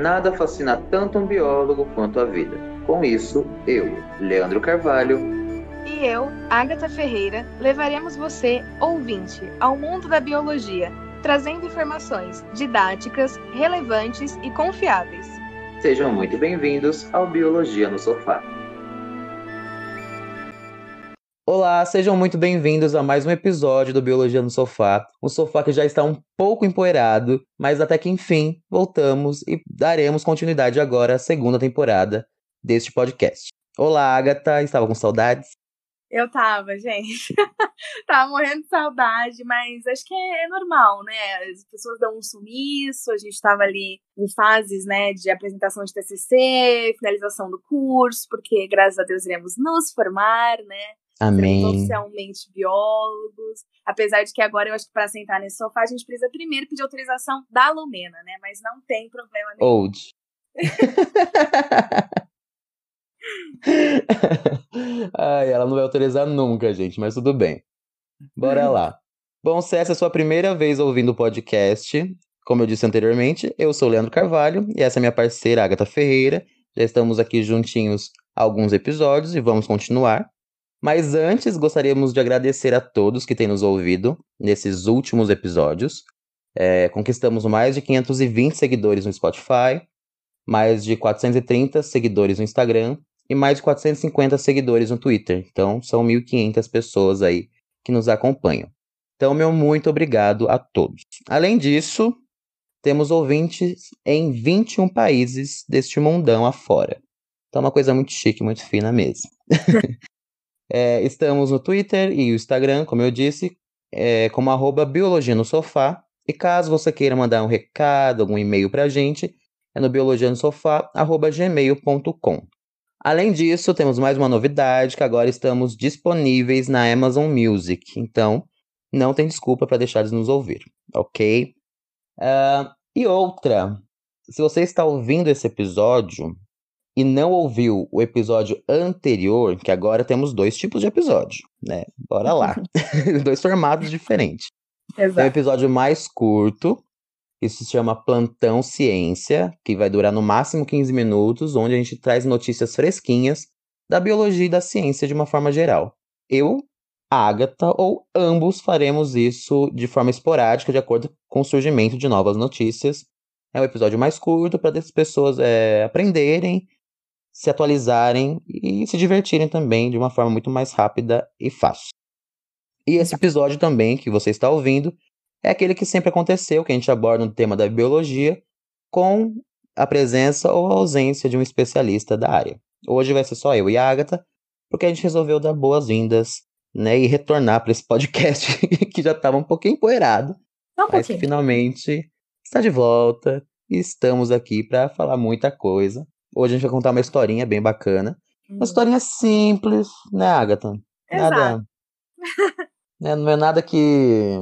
nada fascina tanto um biólogo quanto a vida. Com isso, eu, Leandro Carvalho, e eu, Agatha Ferreira, levaremos você, ouvinte, ao mundo da biologia, trazendo informações didáticas, relevantes e confiáveis. Sejam muito bem-vindos ao Biologia no Sofá. Olá, sejam muito bem-vindos a mais um episódio do Biologia no Sofá. Um sofá que já está um pouco empoeirado, mas até que enfim voltamos e daremos continuidade agora à segunda temporada deste podcast. Olá, Agatha, estava com saudades? Eu tava, gente. tava morrendo de saudade, mas acho que é, normal, né? As pessoas dão um sumiço, a gente tava ali em fases, né, de apresentação de TCC, finalização do curso, porque graças a Deus iremos nos formar, né? Amém. Oficialmente biólogos. Apesar de que agora eu acho que para sentar nesse sofá a gente precisa primeiro pedir autorização da Lumena, né? Mas não tem problema nenhum. Old. Ai, ela não vai autorizar nunca, gente, mas tudo bem. Bora lá. Bom, se essa é a sua primeira vez ouvindo o podcast, como eu disse anteriormente, eu sou o Leandro Carvalho e essa é minha parceira Agatha Ferreira. Já estamos aqui juntinhos alguns episódios e vamos continuar. Mas antes, gostaríamos de agradecer a todos que têm nos ouvido nesses últimos episódios. É, conquistamos mais de 520 seguidores no Spotify, mais de 430 seguidores no Instagram e mais de 450 seguidores no Twitter. Então, são 1.500 pessoas aí que nos acompanham. Então, meu muito obrigado a todos. Além disso, temos ouvintes em 21 países deste mundão afora. Então, é uma coisa muito chique, muito fina mesmo. É, estamos no Twitter e o Instagram, como eu disse, é, como arroba Biologia no Sofá. E caso você queira mandar um recado, algum e-mail para a gente, é no biologianosofá.gmail.com. Além disso, temos mais uma novidade, que agora estamos disponíveis na Amazon Music. Então, não tem desculpa para deixar de nos ouvir, ok? Uh, e outra, se você está ouvindo esse episódio e não ouviu o episódio anterior, que agora temos dois tipos de episódio, né? Bora lá. dois formatos diferentes. Exato. Tem um episódio mais curto, isso se chama Plantão Ciência, que vai durar no máximo 15 minutos, onde a gente traz notícias fresquinhas da biologia e da ciência de uma forma geral. Eu, a Agatha ou ambos faremos isso de forma esporádica, de acordo com o surgimento de novas notícias. É um episódio mais curto para as pessoas é, aprenderem se atualizarem e se divertirem também de uma forma muito mais rápida e fácil. E esse episódio também que você está ouvindo é aquele que sempre aconteceu, que a gente aborda no tema da biologia, com a presença ou a ausência de um especialista da área. Hoje vai ser só eu e a Agatha, porque a gente resolveu dar boas-vindas né, e retornar para esse podcast que já estava um pouquinho empoeirado, um mas que finalmente está de volta e estamos aqui para falar muita coisa Hoje a gente vai contar uma historinha bem bacana. Uma historinha simples, né, Agatha? Exato. Nada. né, não é nada que.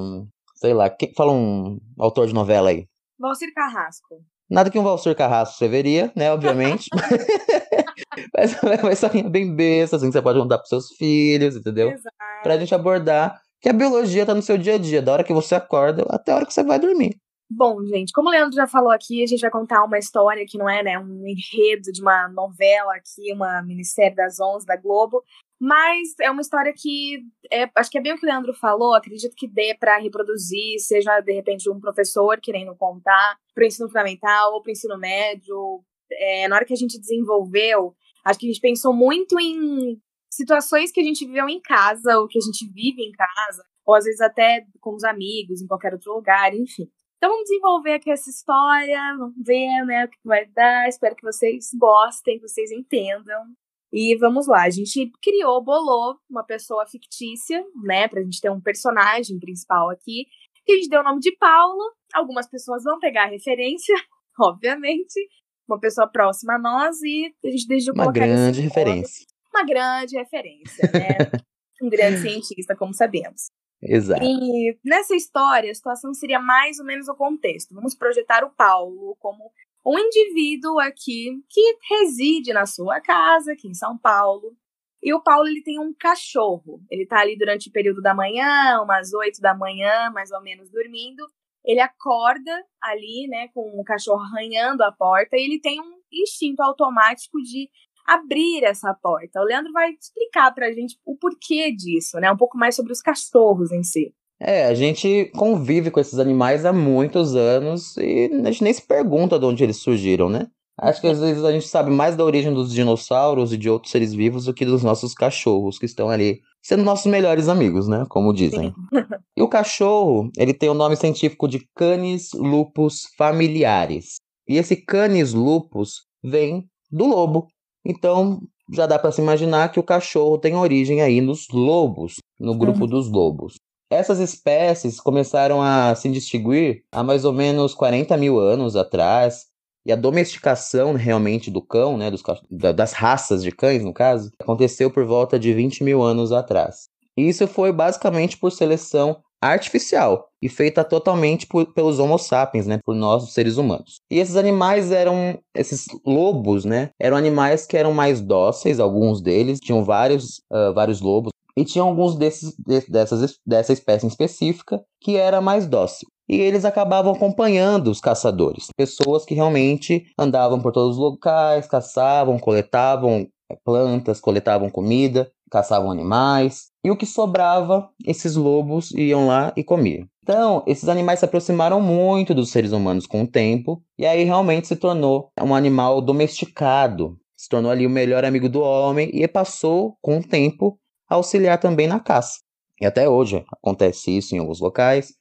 Sei lá, quem fala um autor de novela aí? Valcir Carrasco. Nada que um Valcir Carrasco você veria, né, obviamente. Mas é uma historinha bem besta, assim, que você pode contar pros seus filhos, entendeu? Exato. Pra gente abordar que a biologia tá no seu dia a dia, da hora que você acorda até a hora que você vai dormir. Bom, gente, como o Leandro já falou aqui, a gente vai contar uma história que não é né, um enredo de uma novela aqui, uma minissérie das 11 da Globo, mas é uma história que é, acho que é bem o que o Leandro falou, acredito que dê para reproduzir, seja de repente um professor querendo contar para o ensino fundamental ou para o ensino médio. É, na hora que a gente desenvolveu, acho que a gente pensou muito em situações que a gente viveu em casa, ou que a gente vive em casa, ou às vezes até com os amigos, em qualquer outro lugar, enfim. Então vamos desenvolver aqui essa história, vamos ver né, o que vai dar. Espero que vocês gostem, que vocês entendam. E vamos lá, a gente criou, bolou uma pessoa fictícia, né, pra gente ter um personagem principal aqui, que a gente deu o nome de Paulo. Algumas pessoas vão pegar a referência, obviamente, uma pessoa próxima a nós, e a gente decidiu uma colocar. Uma grande referência. Uma grande referência, né? um grande cientista, como sabemos. Exato. E nessa história, a situação seria mais ou menos o contexto. Vamos projetar o Paulo como um indivíduo aqui que reside na sua casa, aqui em São Paulo. E o Paulo ele tem um cachorro. Ele tá ali durante o período da manhã, umas 8 da manhã, mais ou menos dormindo. ele acorda ali, né, com o cachorro arranhando a porta e ele tem um instinto automático de abrir essa porta. O Leandro vai explicar pra gente o porquê disso, né? Um pouco mais sobre os cachorros em si. É, a gente convive com esses animais há muitos anos e a gente nem se pergunta de onde eles surgiram, né? Acho que às vezes a gente sabe mais da origem dos dinossauros e de outros seres vivos do que dos nossos cachorros que estão ali sendo nossos melhores amigos, né? Como dizem. e o cachorro, ele tem o nome científico de Canis lupus familiares. E esse Canis lupus vem do lobo. Então, já dá para se imaginar que o cachorro tem origem aí nos lobos, no grupo uhum. dos lobos. Essas espécies começaram a se distinguir há mais ou menos 40 mil anos atrás, e a domesticação realmente do cão, né, dos, das raças de cães, no caso, aconteceu por volta de 20 mil anos atrás. E isso foi basicamente por seleção artificial e feita totalmente por, pelos Homo sapiens, né, por nós, seres humanos. E esses animais eram, esses lobos, né, eram animais que eram mais dóceis, alguns deles. Tinham vários, uh, vários lobos. E tinham alguns desses, dessas, dessa espécie específica que era mais dócil. E eles acabavam acompanhando os caçadores, pessoas que realmente andavam por todos os locais, caçavam, coletavam é, plantas, coletavam comida, caçavam animais, e o que sobrava, esses lobos iam lá e comiam. Então, esses animais se aproximaram muito dos seres humanos com o tempo, e aí realmente se tornou um animal domesticado, se tornou ali o melhor amigo do homem e passou, com o tempo, a auxiliar também na caça. E até hoje acontece isso em alguns locais.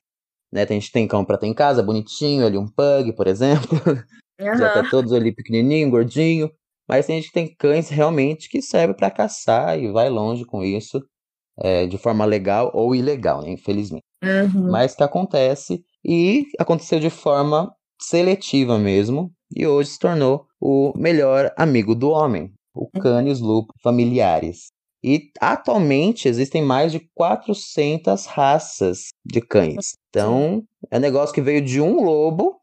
Né? A gente tem cão pra ter em casa, bonitinho, ali um pug, por exemplo. Uhum. Já tá todos ali pequenininho, gordinho. Mas tem gente que tem cães realmente que serve para caçar e vai longe com isso, é, de forma legal ou ilegal, né? infelizmente. Uhum. Mas que acontece e aconteceu de forma seletiva mesmo, e hoje se tornou o melhor amigo do homem, o uhum. Canis lupus familiares. E atualmente existem mais de 400 raças de cães. Então, é um negócio que veio de um lobo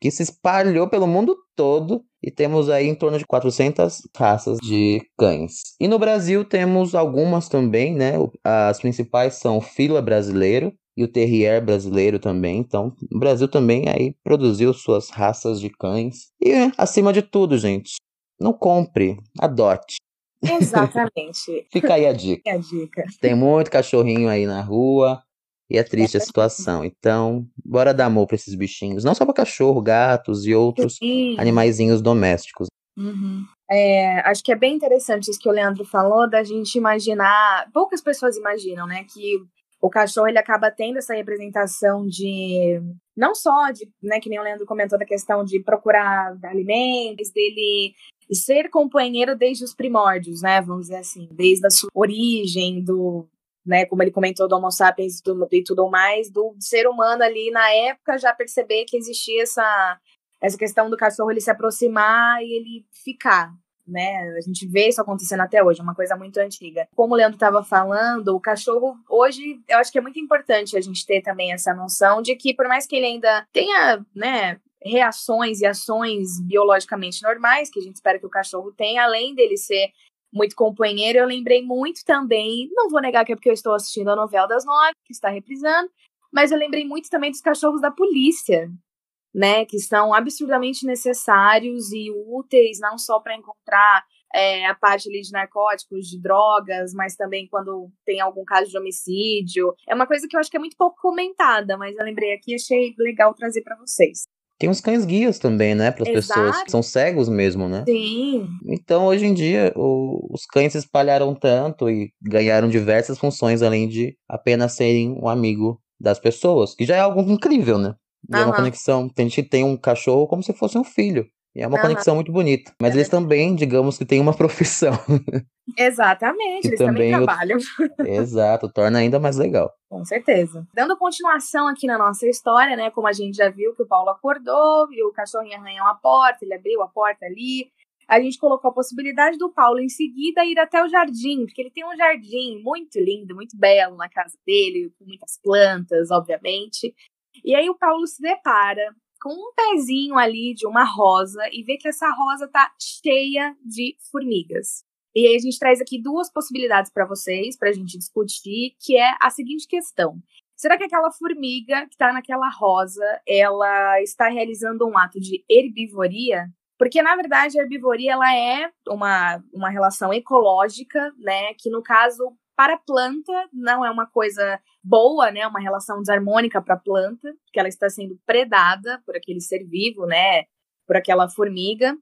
que se espalhou pelo mundo todo e temos aí em torno de 400 raças de cães. E no Brasil temos algumas também, né? As principais são o Fila brasileiro e o Terrier brasileiro também. Então, o Brasil também aí produziu suas raças de cães. E acima de tudo, gente, não compre, adote. Exatamente. Fica aí a dica. a dica. Tem muito cachorrinho aí na rua e é triste a situação. Então, bora dar amor para esses bichinhos. Não só para cachorro, gatos e outros Sim. animaizinhos domésticos. Uhum. É, acho que é bem interessante isso que o Leandro falou, da gente imaginar. Poucas pessoas imaginam, né? Que o cachorro ele acaba tendo essa representação de não só de, né, que nem o Leandro comentou da questão de procurar alimentos, dele ser companheiro desde os primórdios, né? Vamos dizer assim, desde a sua origem, do, né, como ele comentou do Homo sapiens e tudo mais, do ser humano ali na época já perceber que existia essa, essa questão do cachorro ele se aproximar e ele ficar, né? A gente vê isso acontecendo até hoje, é uma coisa muito antiga. Como o Leandro estava falando, o cachorro hoje, eu acho que é muito importante a gente ter também essa noção de que por mais que ele ainda tenha, né, reações e ações biologicamente normais, que a gente espera que o cachorro tenha, além dele ser muito companheiro, eu lembrei muito também, não vou negar que é porque eu estou assistindo a novela das nove, que está reprisando, mas eu lembrei muito também dos cachorros da polícia, né, que são absurdamente necessários e úteis, não só para encontrar é, a parte ali de narcóticos, de drogas, mas também quando tem algum caso de homicídio. É uma coisa que eu acho que é muito pouco comentada, mas eu lembrei aqui e achei legal trazer para vocês. Tem uns cães guias também, né? Para as pessoas que são cegos mesmo, né? Sim. Então, hoje em dia, o, os cães se espalharam tanto e ganharam diversas funções, além de apenas serem um amigo das pessoas, que já é algo incrível, né? É uma conexão. Tem gente que tem um cachorro como se fosse um filho. E é uma uhum. conexão muito bonita. Mas eles também, digamos que têm uma profissão. Exatamente, eles também, também trabalham. Exato, torna ainda mais legal. Com certeza. Dando continuação aqui na nossa história, né? Como a gente já viu que o Paulo acordou, viu o cachorrinho arranhar uma porta, ele abriu a porta ali. A gente colocou a possibilidade do Paulo em seguida ir até o jardim, porque ele tem um jardim muito lindo, muito belo na casa dele, com muitas plantas, obviamente. E aí o Paulo se depara com um pezinho ali de uma rosa e vê que essa rosa tá cheia de formigas. E aí a gente traz aqui duas possibilidades para vocês, para a gente discutir, que é a seguinte questão. Será que aquela formiga que está naquela rosa, ela está realizando um ato de herbivoria? Porque, na verdade, a herbivoria ela é uma, uma relação ecológica, né? Que, no caso, para a planta não é uma coisa boa, né? Uma relação desarmônica para a planta, porque ela está sendo predada por aquele ser vivo, né? Por aquela formiga.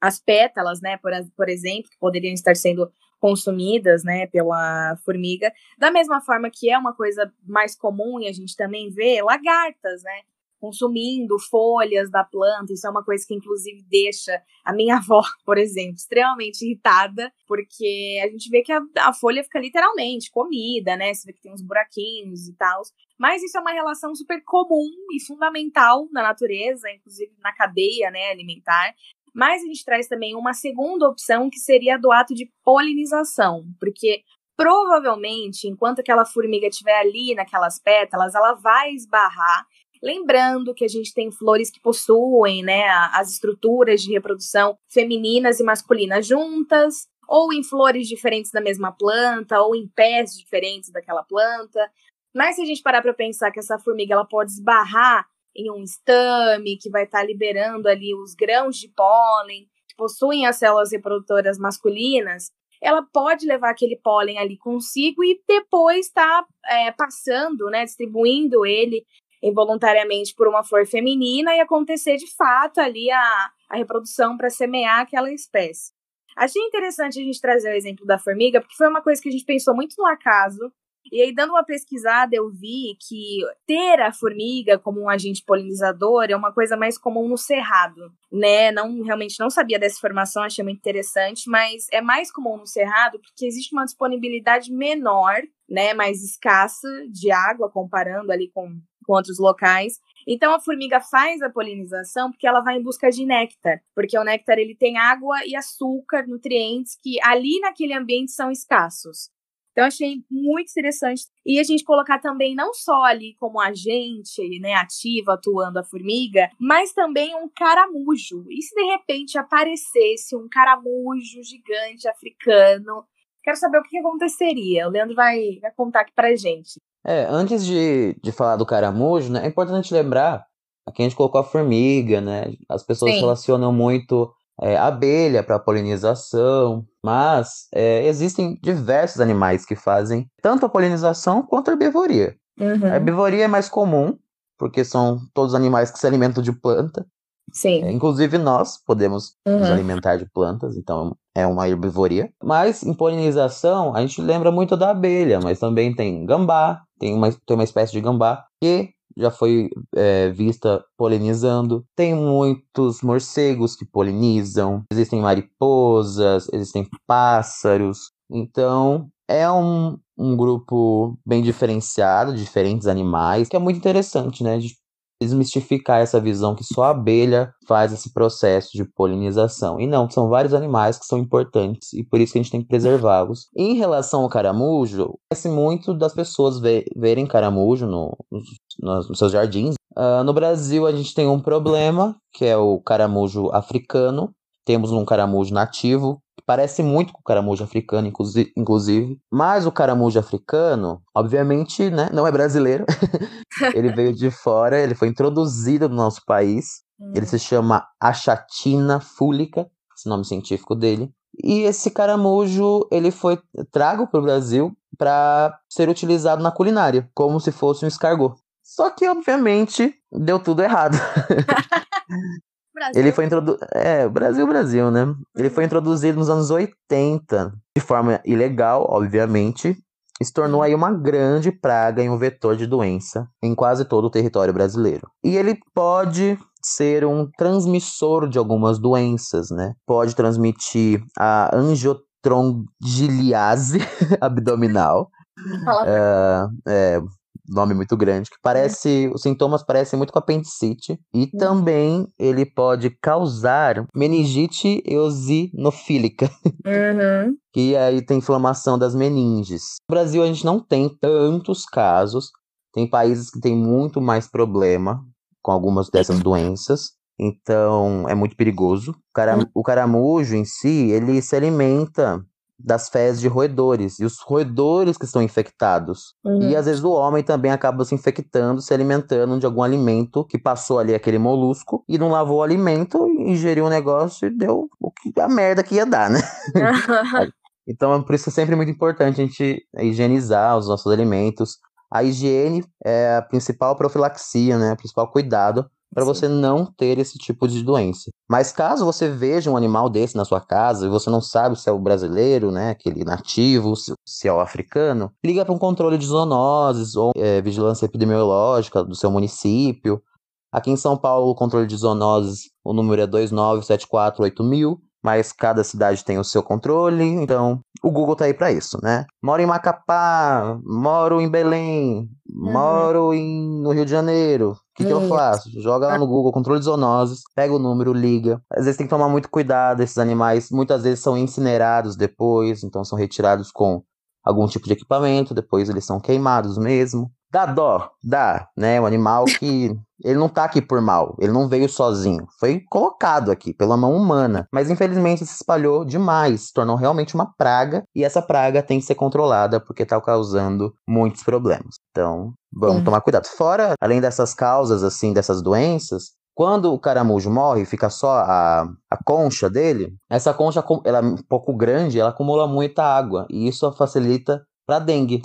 As pétalas, né? Por, por exemplo, que poderiam estar sendo consumidas, né, pela formiga, da mesma forma que é uma coisa mais comum e a gente também vê lagartas, né, consumindo folhas da planta. Isso é uma coisa que, inclusive, deixa a minha avó, por exemplo, extremamente irritada, porque a gente vê que a, a folha fica literalmente comida, né? Você vê que tem uns buraquinhos e tal. Mas isso é uma relação super comum e fundamental na natureza, inclusive na cadeia né, alimentar. Mas a gente traz também uma segunda opção que seria do ato de polinização, porque provavelmente, enquanto aquela formiga estiver ali naquelas pétalas, ela vai esbarrar Lembrando que a gente tem flores que possuem né, as estruturas de reprodução femininas e masculinas juntas, ou em flores diferentes da mesma planta, ou em pés diferentes daquela planta. Mas se a gente parar para pensar que essa formiga ela pode esbarrar em um estame que vai estar tá liberando ali os grãos de pólen que possuem as células reprodutoras masculinas, ela pode levar aquele pólen ali consigo e depois estar tá, é, passando, né, distribuindo ele involuntariamente por uma flor feminina e acontecer de fato ali a, a reprodução para semear aquela espécie. Achei interessante a gente trazer o exemplo da formiga, porque foi uma coisa que a gente pensou muito no acaso. E aí, dando uma pesquisada, eu vi que ter a formiga como um agente polinizador é uma coisa mais comum no cerrado, né? Não realmente não sabia dessa informação, achei muito interessante, mas é mais comum no cerrado porque existe uma disponibilidade menor, né, mais escassa de água comparando ali com com outros locais. Então a formiga faz a polinização porque ela vai em busca de néctar, porque o néctar ele tem água e açúcar, nutrientes que ali naquele ambiente são escassos. Então achei muito interessante e a gente colocar também não só ali como agente, né, ativo atuando a formiga, mas também um caramujo. E se de repente aparecesse um caramujo gigante africano Quero saber o que aconteceria. O Leandro vai, vai contar aqui pra gente. É, antes de, de falar do caramujo, né, é importante lembrar que a gente colocou a formiga, né? As pessoas Sim. relacionam muito é, abelha para polinização, mas é, existem diversos animais que fazem tanto a polinização quanto a herbivoria. Uhum. A herbivoria é mais comum, porque são todos animais que se alimentam de planta. Sim. É, inclusive nós podemos uhum. nos alimentar de plantas, então é uma herbivoria. Mas em polinização, a gente lembra muito da abelha, mas também tem gambá, tem uma, tem uma espécie de gambá que já foi é, vista polinizando. Tem muitos morcegos que polinizam, existem mariposas, existem pássaros. Então, é um, um grupo bem diferenciado, de diferentes animais, que é muito interessante, né? De desmistificar essa visão que só a abelha faz esse processo de polinização. E não, são vários animais que são importantes e por isso que a gente tem que preservá-los. Em relação ao caramujo, parece muito das pessoas ver, verem caramujo no, nos, nos seus jardins. Uh, no Brasil, a gente tem um problema, que é o caramujo africano. Temos um caramujo nativo, Parece muito com o caramujo africano, inclusive. Mas o caramujo africano, obviamente, né, não é brasileiro. ele veio de fora, ele foi introduzido no nosso país. Hum. Ele se chama Achatina fúlica, esse nome científico dele. E esse caramujo, ele foi trago para o Brasil para ser utilizado na culinária, como se fosse um escargot. Só que, obviamente, deu tudo errado. Brasil. Ele foi introduzido. É, Brasil, Brasil, né? Ele foi introduzido nos anos 80, de forma ilegal, obviamente, e se tornou aí uma grande praga e um vetor de doença em quase todo o território brasileiro. E ele pode ser um transmissor de algumas doenças, né? Pode transmitir a angiotrongiliase abdominal. Uh, é, nome muito grande, que parece. Os sintomas parecem muito com apendicite. E uhum. também ele pode causar meningite eosinofílica. Uhum. que aí tem inflamação das meninges. No Brasil a gente não tem tantos casos. Tem países que têm muito mais problema com algumas dessas doenças. Então é muito perigoso. O, cara, o caramujo em si, ele se alimenta das fezes de roedores. E os roedores que estão infectados. Uhum. E às vezes o homem também acaba se infectando, se alimentando de algum alimento que passou ali aquele molusco e não lavou o alimento, ingeriu um negócio e deu o que, a merda que ia dar, né? então, por isso é sempre muito importante a gente higienizar os nossos alimentos. A higiene é a principal profilaxia, né? O principal cuidado para você não ter esse tipo de doença. Mas caso você veja um animal desse na sua casa e você não sabe se é o brasileiro, né, aquele nativo, se é o africano, liga para um controle de zoonoses ou é, vigilância epidemiológica do seu município. Aqui em São Paulo, o controle de zoonoses, o número é 29748.000 mas cada cidade tem o seu controle, então o Google tá aí para isso, né? Moro em Macapá, moro em Belém, uhum. moro em, no Rio de Janeiro. O que, que eu faço? Joga lá no Google controle de zoonoses, pega o número, liga. Às vezes tem que tomar muito cuidado, esses animais muitas vezes são incinerados depois, então são retirados com algum tipo de equipamento, depois eles são queimados mesmo. Dá dó, dá, né? Um animal que ele não tá aqui por mal, ele não veio sozinho, foi colocado aqui pela mão humana, mas infelizmente se espalhou demais, se tornou realmente uma praga e essa praga tem que ser controlada porque tá causando muitos problemas. Então, vamos tomar cuidado. Fora, além dessas causas assim, dessas doenças, quando o caramujo morre, fica só a, a concha dele, essa concha ela é um pouco grande, ela acumula muita água e isso facilita para dengue.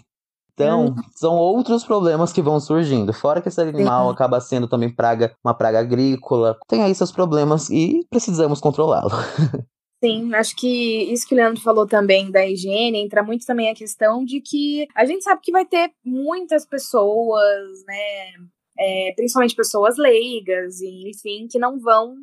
Então, hum. são outros problemas que vão surgindo. Fora que esse animal acaba sendo também praga, uma praga agrícola. Tem aí seus problemas e precisamos controlá-lo. Sim, acho que isso que o Leandro falou também da higiene entra muito também a questão de que a gente sabe que vai ter muitas pessoas, né, é, principalmente pessoas leigas, e, enfim, que não vão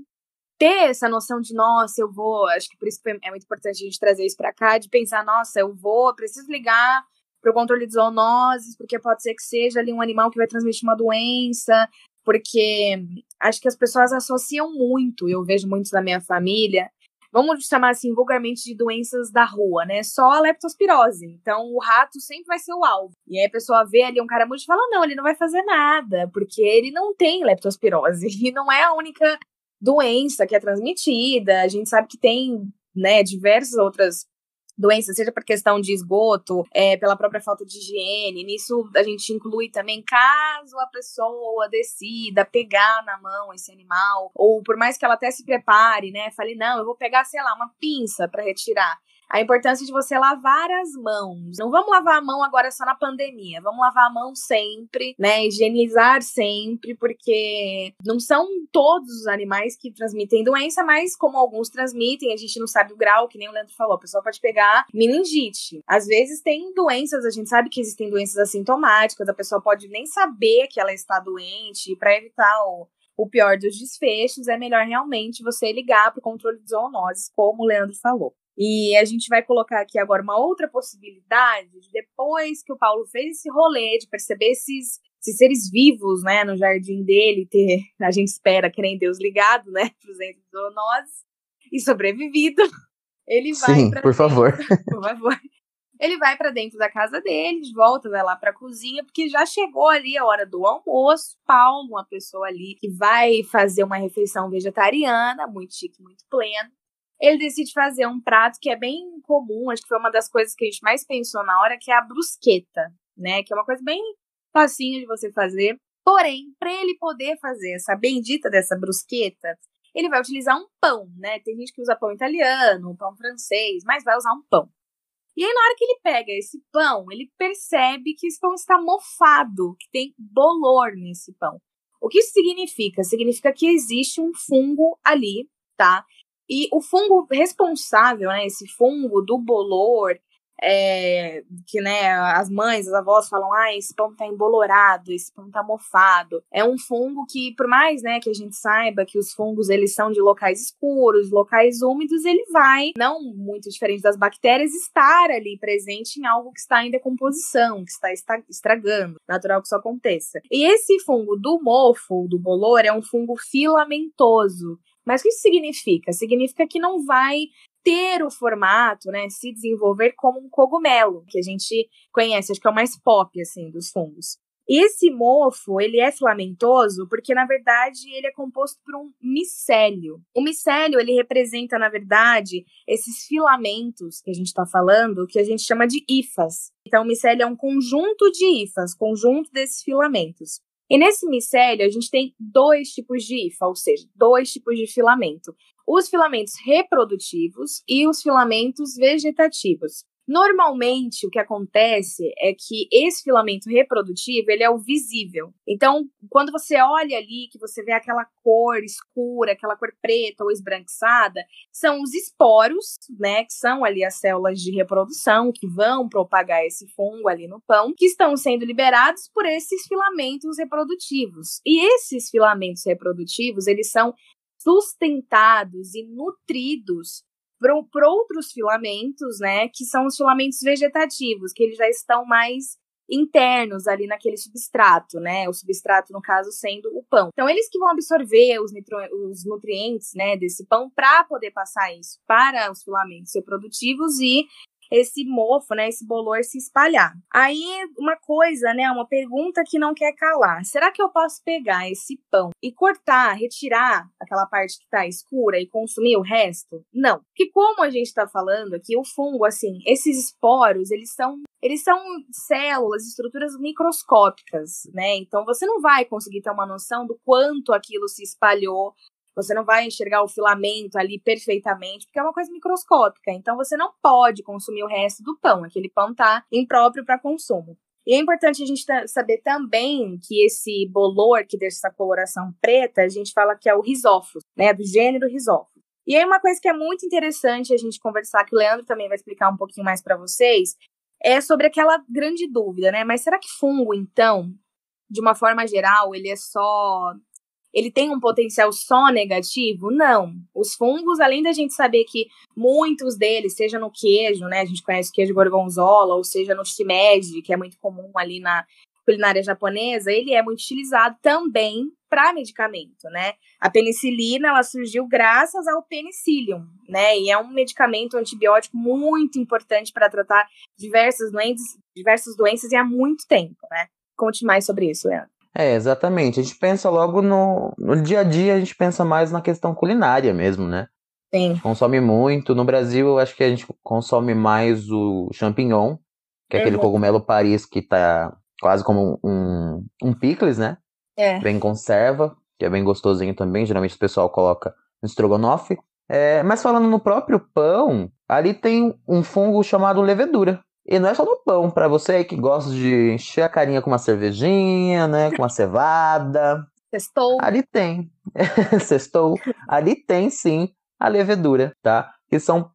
ter essa noção de, nossa, eu vou. Acho que por isso é muito importante a gente trazer isso para cá, de pensar, nossa, eu vou, preciso ligar para o controle de zoonoses, porque pode ser que seja ali um animal que vai transmitir uma doença, porque acho que as pessoas associam muito, eu vejo muitos na minha família, vamos chamar assim vulgarmente de doenças da rua, né? Só a leptospirose. Então o rato sempre vai ser o alvo. E aí a pessoa vê ali um caramujo e fala: "Não, ele não vai fazer nada, porque ele não tem leptospirose e não é a única doença que é transmitida. A gente sabe que tem, né, diversas outras doenças, seja por questão de esgoto, é, pela própria falta de higiene. Nisso a gente inclui também caso a pessoa decida pegar na mão esse animal, ou por mais que ela até se prepare, né? Fale, não, eu vou pegar, sei lá, uma pinça para retirar a importância de você lavar as mãos. Não vamos lavar a mão agora só na pandemia, vamos lavar a mão sempre, né? Higienizar sempre, porque não são todos os animais que transmitem doença, mas como alguns transmitem, a gente não sabe o grau, que nem o Leandro falou, a pessoa pode pegar meningite. Às vezes tem doenças, a gente sabe que existem doenças assintomáticas, a pessoa pode nem saber que ela está doente, para evitar o o pior dos desfechos, é melhor realmente você ligar para o controle de zoonoses, como o Leandro falou. E a gente vai colocar aqui agora uma outra possibilidade, depois que o Paulo fez esse rolê de perceber esses, esses seres vivos, né, no jardim dele, ter, a gente espera, que nem Deus ligado, né, pros entes zoonoses, e sobrevivido, ele vai Sim, por dentro, favor. Por favor. Ele vai para dentro da casa dele, volta, vai lá para a cozinha, porque já chegou ali a hora do almoço. Paulo, uma pessoa ali que vai fazer uma refeição vegetariana, muito chique, muito pleno ele decide fazer um prato que é bem comum, acho que foi uma das coisas que a gente mais pensou na hora, que é a brusqueta, né? Que é uma coisa bem facinho de você fazer. Porém, para ele poder fazer essa bendita dessa brusqueta, ele vai utilizar um pão, né? Tem gente que usa pão italiano, pão francês, mas vai usar um pão. E aí, na hora que ele pega esse pão, ele percebe que esse pão está mofado, que tem bolor nesse pão. O que isso significa? Significa que existe um fungo ali, tá? E o fungo responsável, né, esse fungo do bolor, é, que né, as mães, as avós falam, ah, esse pão tá embolorado, esse pão tá mofado. É um fungo que, por mais né, que a gente saiba que os fungos eles são de locais escuros, locais úmidos, ele vai, não muito diferente das bactérias, estar ali presente em algo que está em decomposição, que está estragando. Natural que isso aconteça. E esse fungo do mofo, do bolor, é um fungo filamentoso. Mas o que isso significa? Significa que não vai ter o formato, né, se desenvolver como um cogumelo, que a gente conhece, acho que é o mais pop, assim, dos fungos. Esse mofo, ele é filamentoso porque, na verdade, ele é composto por um micélio. O micélio, ele representa, na verdade, esses filamentos que a gente está falando, que a gente chama de hifas. Então, o micélio é um conjunto de hifas, conjunto desses filamentos. E nesse micélio, a gente tem dois tipos de hifa, ou seja, dois tipos de filamento. Os filamentos reprodutivos e os filamentos vegetativos. Normalmente, o que acontece é que esse filamento reprodutivo, ele é o visível. Então, quando você olha ali, que você vê aquela cor escura, aquela cor preta ou esbranquiçada, são os esporos, né, que são ali as células de reprodução que vão propagar esse fungo ali no pão, que estão sendo liberados por esses filamentos reprodutivos. E esses filamentos reprodutivos, eles são sustentados e nutridos por outros filamentos, né, que são os filamentos vegetativos, que eles já estão mais internos ali naquele substrato, né? O substrato, no caso, sendo o pão. Então, eles que vão absorver os, os nutrientes, né, desse pão para poder passar isso para os filamentos reprodutivos e esse mofo, né, esse bolor se espalhar. Aí, uma coisa, né, uma pergunta que não quer calar. Será que eu posso pegar esse pão e cortar, retirar aquela parte que tá escura e consumir o resto? Não. Porque como a gente tá falando aqui, o fungo, assim, esses esporos, eles são eles são células, estruturas microscópicas, né? Então você não vai conseguir ter uma noção do quanto aquilo se espalhou você não vai enxergar o filamento ali perfeitamente, porque é uma coisa microscópica. Então você não pode consumir o resto do pão. Aquele pão está impróprio para consumo. E é importante a gente saber também que esse bolor que deixa essa coloração preta, a gente fala que é o risófilo, né, do gênero risófilo. E aí uma coisa que é muito interessante a gente conversar, que o Leandro também vai explicar um pouquinho mais para vocês, é sobre aquela grande dúvida, né? Mas será que fungo, então, de uma forma geral, ele é só ele tem um potencial só negativo? Não. Os fungos, além da gente saber que muitos deles, seja no queijo, né? A gente conhece queijo gorgonzola, ou seja no shimeji, que é muito comum ali na culinária japonesa, ele é muito utilizado também para medicamento, né? A penicilina, ela surgiu graças ao penicillium, né? E é um medicamento antibiótico muito importante para tratar diversas doenças, diversas doenças e há muito tempo, né? Conte mais sobre isso, Leandro. É, exatamente. A gente pensa logo no, no dia a dia, a gente pensa mais na questão culinária mesmo, né? Sim. Consome muito. No Brasil, eu acho que a gente consome mais o champignon, que é aquele uhum. cogumelo Paris que tá quase como um, um picles, né? É. Bem conserva, que é bem gostosinho também. Geralmente o pessoal coloca no estrogonofe. É, mas falando no próprio pão, ali tem um fungo chamado levedura. E não é só no pão, para você aí que gosta de encher a carinha com uma cervejinha, né, com uma cevada. Sextou. Ali tem. Sextou. Ali tem sim a levedura, tá? Que são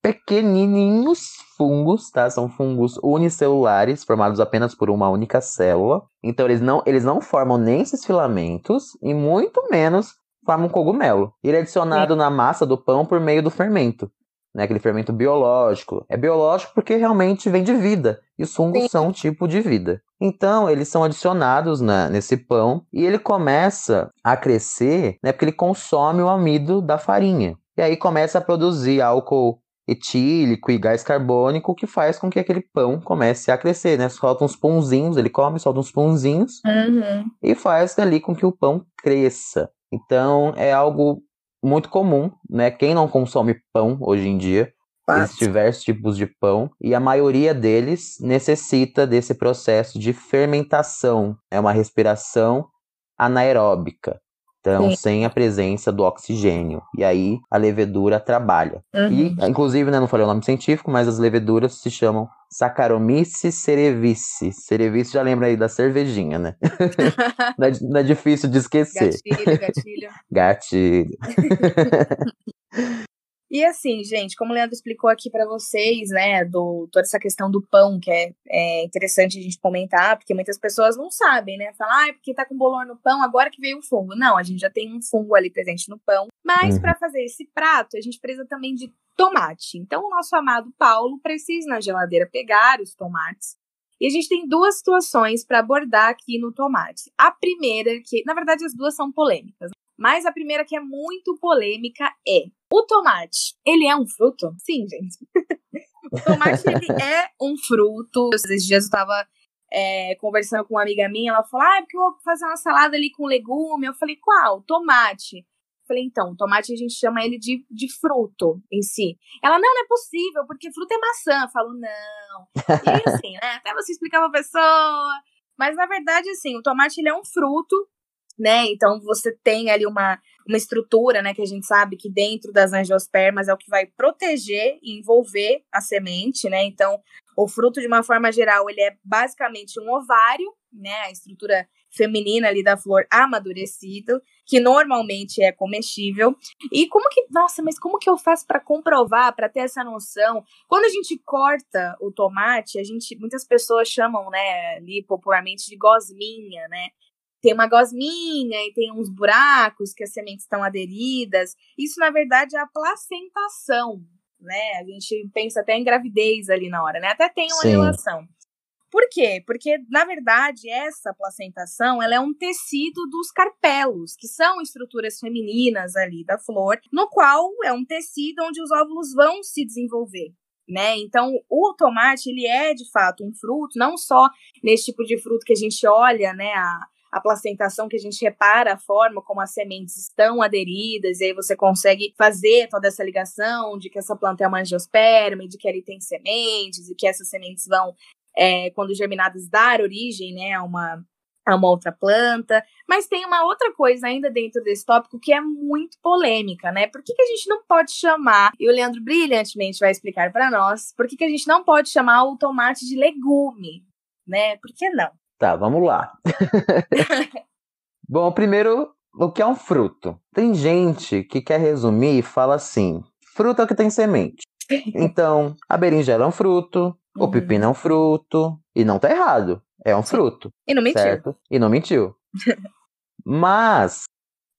pequenininhos fungos, tá? São fungos unicelulares, formados apenas por uma única célula. Então eles não, eles não formam nem esses filamentos e muito menos formam um cogumelo. Ele é adicionado Sim. na massa do pão por meio do fermento né, aquele fermento biológico. É biológico porque realmente vem de vida. E os fungos Sim. são um tipo de vida. Então, eles são adicionados na, nesse pão e ele começa a crescer né, porque ele consome o amido da farinha. E aí começa a produzir álcool etílico e gás carbônico que faz com que aquele pão comece a crescer, né? Solta uns pãozinhos, ele come, solta uns pãozinhos uhum. e faz ali com que o pão cresça. Então é algo muito comum, né? Quem não consome pão hoje em dia, existem diversos tipos de pão e a maioria deles necessita desse processo de fermentação, é uma respiração anaeróbica. Então, Sim. sem a presença do oxigênio. E aí a levedura trabalha. Uhum. E, inclusive, né, não falei o nome científico, mas as leveduras se chamam Saccharomyces cerevisiae. Cerevisiae já lembra aí da cervejinha, né? não, é, não, é, difícil de esquecer. Gatilho, gatilho. gatilho. E assim, gente, como o Leandro explicou aqui para vocês, né, do, toda essa questão do pão, que é, é, interessante a gente comentar, porque muitas pessoas não sabem, né? Falar, ah, é porque tá com bolor no pão, agora que veio o fungo. Não, a gente já tem um fungo ali presente no pão. Mas uhum. para fazer esse prato, a gente precisa também de tomate. Então, o nosso amado Paulo precisa na geladeira pegar os tomates. E a gente tem duas situações para abordar aqui no tomate. A primeira, que na verdade as duas são polêmicas, mas a primeira que é muito polêmica é: o tomate, ele é um fruto? Sim, gente. o tomate ele é um fruto. Esses dias eu estava é, conversando com uma amiga minha, ela falou: Ah, é porque eu vou fazer uma salada ali com legume. Eu falei: Qual? Tomate. Falei, então, tomate a gente chama ele de, de fruto em si. Ela, não, não é possível, porque fruta é maçã. Eu falo, não. E assim, né? Até você explicar pra pessoa. Mas, na verdade, assim, o tomate ele é um fruto, né? Então, você tem ali uma, uma estrutura, né? Que a gente sabe que dentro das angiospermas é o que vai proteger e envolver a semente, né? Então, o fruto, de uma forma geral, ele é basicamente um ovário, né? A estrutura feminina ali da flor amadurecido, que normalmente é comestível. E como que, nossa, mas como que eu faço para comprovar, para ter essa noção? Quando a gente corta o tomate, a gente, muitas pessoas chamam, né, ali popularmente de gosminha, né? Tem uma gosminha e tem uns buracos que as sementes estão aderidas. Isso, na verdade, é a placentação, né? A gente pensa até em gravidez ali na hora, né? Até tem uma Sim. relação. Por quê? Porque, na verdade, essa placentação ela é um tecido dos carpelos, que são estruturas femininas ali da flor, no qual é um tecido onde os óvulos vão se desenvolver. Né? Então, o tomate, ele é, de fato, um fruto, não só nesse tipo de fruto que a gente olha, né, a, a placentação que a gente repara a forma como as sementes estão aderidas, e aí você consegue fazer toda essa ligação de que essa planta é uma angiosperma, e de que ali tem sementes, e que essas sementes vão é, quando germinadas dar origem né, a, uma, a uma outra planta. Mas tem uma outra coisa ainda dentro desse tópico que é muito polêmica, né? Por que, que a gente não pode chamar, e o Leandro brilhantemente vai explicar para nós, por que, que a gente não pode chamar o tomate de legume, né? Por que não? Tá, vamos lá. Bom, primeiro, o que é um fruto? Tem gente que quer resumir e fala assim: fruto é o que tem semente. Então, a berinjela é um fruto, Uhum. O pepino é um fruto. E não tá errado. É um fruto. E não mentiu. Certo? E não mentiu. Mas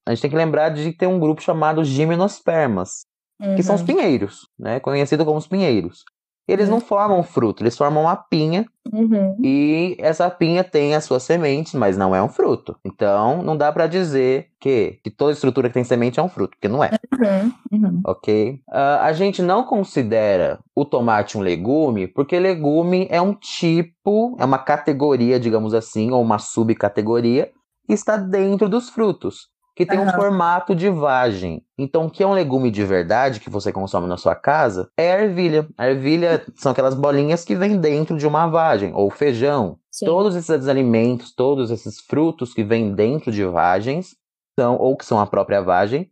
a gente tem que lembrar de ter um grupo chamado gimnospermas, uhum. que são os uhum. pinheiros, né? Conhecido como os pinheiros. Eles uhum. não formam fruto, eles formam uma pinha uhum. e essa pinha tem as suas sementes, mas não é um fruto. Então, não dá para dizer que, que toda estrutura que tem semente é um fruto, porque não é. Uhum. uhum. Ok? Uh, a gente não considera o tomate um legume, porque legume é um tipo, é uma categoria, digamos assim, ou uma subcategoria que está dentro dos frutos que tem uhum. um formato de vagem. Então, o que é um legume de verdade que você consome na sua casa é a ervilha. A ervilha são aquelas bolinhas que vêm dentro de uma vagem, ou feijão. Sim. Todos esses alimentos, todos esses frutos que vêm dentro de vagens, são, ou que são a própria vagem,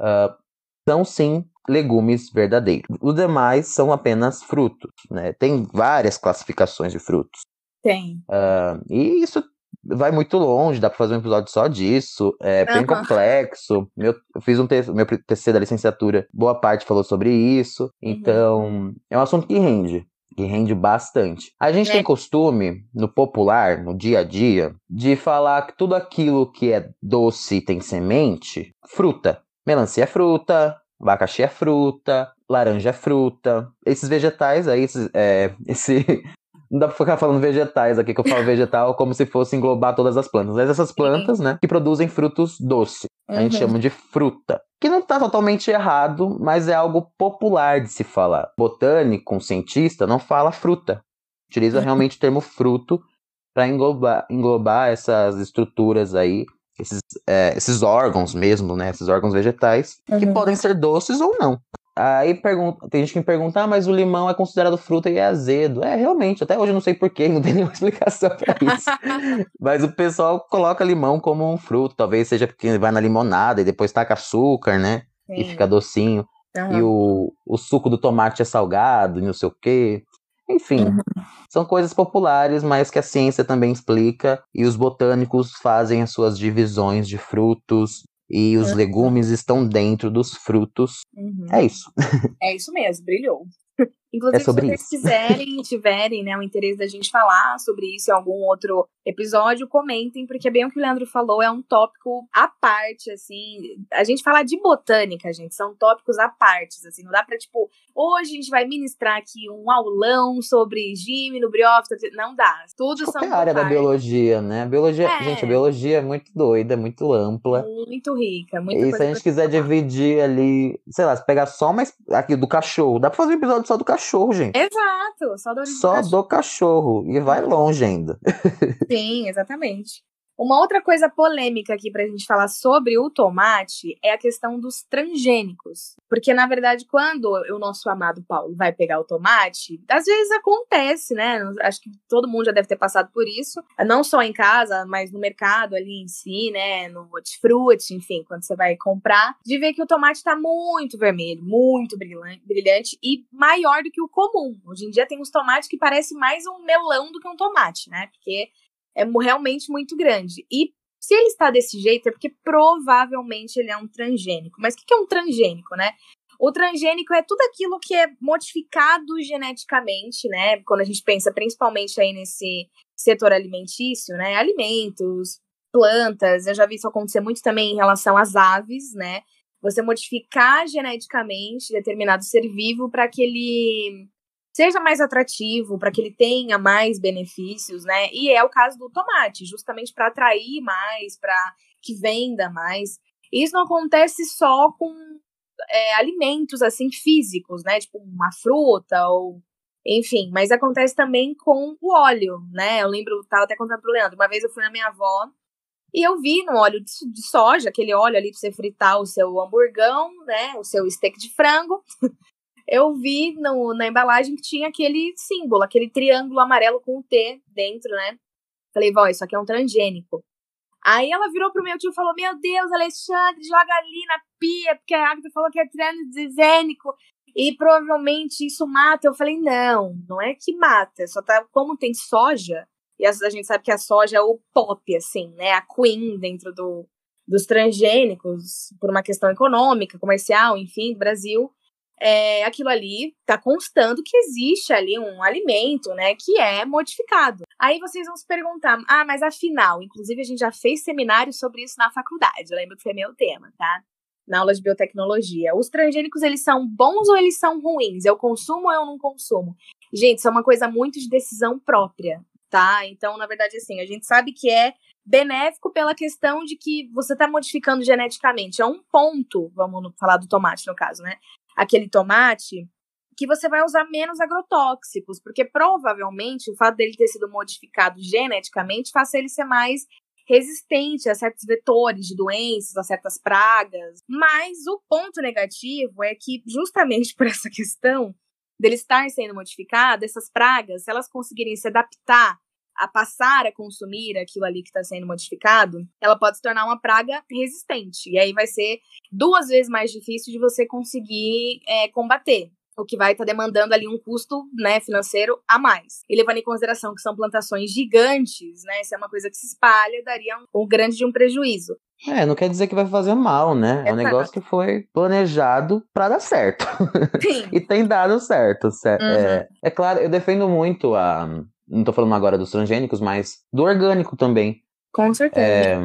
uh, são sim legumes verdadeiros. Os demais são apenas frutos. Né? Tem várias classificações de frutos. Tem. Uh, e isso vai muito longe, dá para fazer um episódio só disso, é bem uhum. complexo. Meu, eu fiz um texto, meu TCC da licenciatura, boa parte falou sobre isso. Uhum. Então, é um assunto que rende. Que rende bastante. A gente é. tem costume, no popular, no dia a dia, de falar que tudo aquilo que é doce e tem semente, fruta. Melancia é fruta, abacaxi é fruta, laranja é fruta. Esses vegetais aí, esses, é, esse não dá pra ficar falando vegetais aqui, que eu falo vegetal como se fosse englobar todas as plantas. Mas essas plantas, né, que produzem frutos doces. Uhum. A gente uhum. chama de fruta. Que não tá totalmente errado, mas é algo popular de se falar. Botânico, um cientista, não fala fruta. Utiliza uhum. realmente o termo fruto para englobar, englobar essas estruturas aí, esses, é, esses órgãos mesmo, né? Esses órgãos vegetais, uhum. que podem ser doces ou não. Aí pergunta, tem gente que me pergunta, ah, mas o limão é considerado fruta e é azedo. É, realmente, até hoje eu não sei porquê, não tem nenhuma explicação para isso. mas o pessoal coloca limão como um fruto, talvez seja porque vai na limonada e depois taca açúcar, né? Sim. E fica docinho. Uhum. E o, o suco do tomate é salgado, não sei o quê. Enfim, uhum. são coisas populares, mas que a ciência também explica e os botânicos fazem as suas divisões de frutos, e os legumes estão dentro dos frutos. Uhum. É isso. É isso mesmo, brilhou. Inclusive, é se vocês isso. quiserem, tiverem né, o interesse da gente falar sobre isso em algum outro episódio, comentem, porque é bem o que o Leandro falou, é um tópico à parte, assim. A gente fala de botânica, gente, são tópicos à parte, assim. Não dá pra, tipo, hoje a gente vai ministrar aqui um aulão sobre gímino, briófita, não dá. Tudo Qualquer são área da biologia, né? A biologia, é. gente, a biologia é muito doida, é muito ampla. Muito rica, muito E se a gente quiser dividir ali, sei lá, se pegar só mais aqui do cachorro, dá pra fazer um episódio só do cachorro, gente. Exato, só do Só cachorro. do cachorro. E vai longe ainda. Sim, exatamente. Uma outra coisa polêmica aqui pra gente falar sobre o tomate é a questão dos transgênicos. Porque, na verdade, quando o nosso amado Paulo vai pegar o tomate, às vezes acontece, né? Acho que todo mundo já deve ter passado por isso. Não só em casa, mas no mercado ali em si, né? No hortifruti, enfim, quando você vai comprar, de ver que o tomate tá muito vermelho, muito brilhante e maior do que o comum. Hoje em dia tem uns tomates que parecem mais um melão do que um tomate, né? Porque é realmente muito grande. E se ele está desse jeito, é porque provavelmente ele é um transgênico. Mas o que é um transgênico, né? O transgênico é tudo aquilo que é modificado geneticamente, né? Quando a gente pensa principalmente aí nesse setor alimentício, né? Alimentos, plantas. Eu já vi isso acontecer muito também em relação às aves, né? Você modificar geneticamente determinado ser vivo para que ele seja mais atrativo, para que ele tenha mais benefícios, né? E é o caso do tomate, justamente para atrair mais, para que venda mais. Isso não acontece só com é, alimentos assim físicos, né? Tipo uma fruta ou enfim, mas acontece também com o óleo, né? Eu lembro, tava até contando pro Leandro, uma vez eu fui na minha avó e eu vi no óleo de, soja, aquele óleo ali para você fritar o seu hamburgão, né? O seu steak de frango. Eu vi no, na embalagem que tinha aquele símbolo, aquele triângulo amarelo com o T dentro, né? Falei, vó, isso aqui é um transgênico. Aí ela virou pro meu tio e falou: Meu Deus, Alexandre, joga ali na pia, porque a Agatha falou que é transgênico e provavelmente isso mata. Eu falei: Não, não é que mata, só tá. Como tem soja, e a, gente sabe que a soja é o pop, assim, né? A queen dentro do, dos transgênicos, por uma questão econômica, comercial, enfim, do Brasil é, aquilo ali está constando que existe ali um alimento, né, que é modificado. Aí vocês vão se perguntar, ah, mas afinal, inclusive a gente já fez seminário sobre isso na faculdade, lembro que foi meu tema, tá? Na aula de biotecnologia. Os transgênicos, eles são bons ou eles são ruins? Eu consumo ou eu não consumo? Gente, isso é uma coisa muito de decisão própria, tá? Então, na verdade, assim, a gente sabe que é benéfico pela questão de que você está modificando geneticamente. É um ponto, vamos falar do tomate no caso, né? Aquele tomate, que você vai usar menos agrotóxicos, porque provavelmente o fato dele ter sido modificado geneticamente faz ele ser mais resistente a certos vetores de doenças, a certas pragas. Mas o ponto negativo é que, justamente por essa questão dele estar sendo modificado, essas pragas, se elas conseguirem se adaptar a passar a consumir aquilo ali que está sendo modificado, ela pode se tornar uma praga resistente. E aí vai ser duas vezes mais difícil de você conseguir é, combater. O que vai estar tá demandando ali um custo né, financeiro a mais. E levando em consideração que são plantações gigantes, né? Se é uma coisa que se espalha, daria um, um grande de um prejuízo. É, não quer dizer que vai fazer mal, né? É um negócio que foi planejado para dar certo. Sim. e tem dado certo. certo? Uhum. É, é claro, eu defendo muito a, não tô falando agora dos transgênicos, mas do orgânico também. Com certeza. É,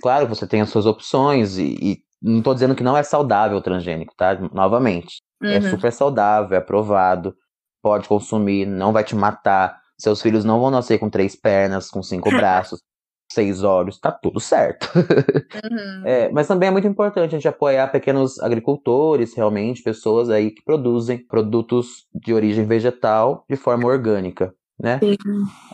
claro, você tem as suas opções e, e, não tô dizendo que não é saudável o transgênico, tá? Novamente. É uhum. É super saudável, é aprovado, pode consumir, não vai te matar. Seus filhos não vão nascer com três pernas, com cinco braços, seis olhos, tá tudo certo. Uhum. É, mas também é muito importante a gente apoiar pequenos agricultores, realmente, pessoas aí que produzem produtos de origem vegetal de forma orgânica né?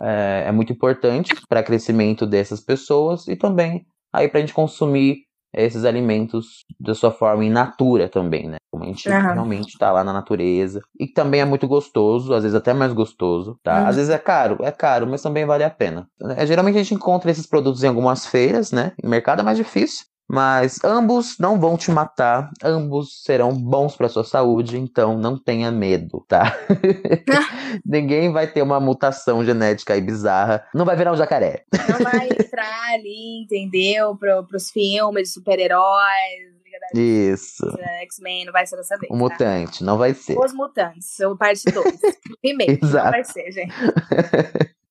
É, é, muito importante para o crescimento dessas pessoas e também aí para a gente consumir esses alimentos da sua forma in natura também, né? Como a gente uhum. realmente está lá na natureza. E também é muito gostoso, às vezes até mais gostoso, tá? Uhum. Às vezes é caro, é caro, mas também vale a pena. É, geralmente a gente encontra esses produtos em algumas feiras, né? O mercado é mais difícil, mas ambos não vão te matar, ambos serão bons para sua saúde, então não tenha medo, tá? Ninguém vai ter uma mutação genética aí bizarra, não vai virar um jacaré. Não vai entrar ali, entendeu? Pro, pros filmes de super-heróis, isso. X-Men não vai ser dessa vez. O tá? mutante, não vai ser. Os mutantes, o parte 2. Remake, não vai ser, gente.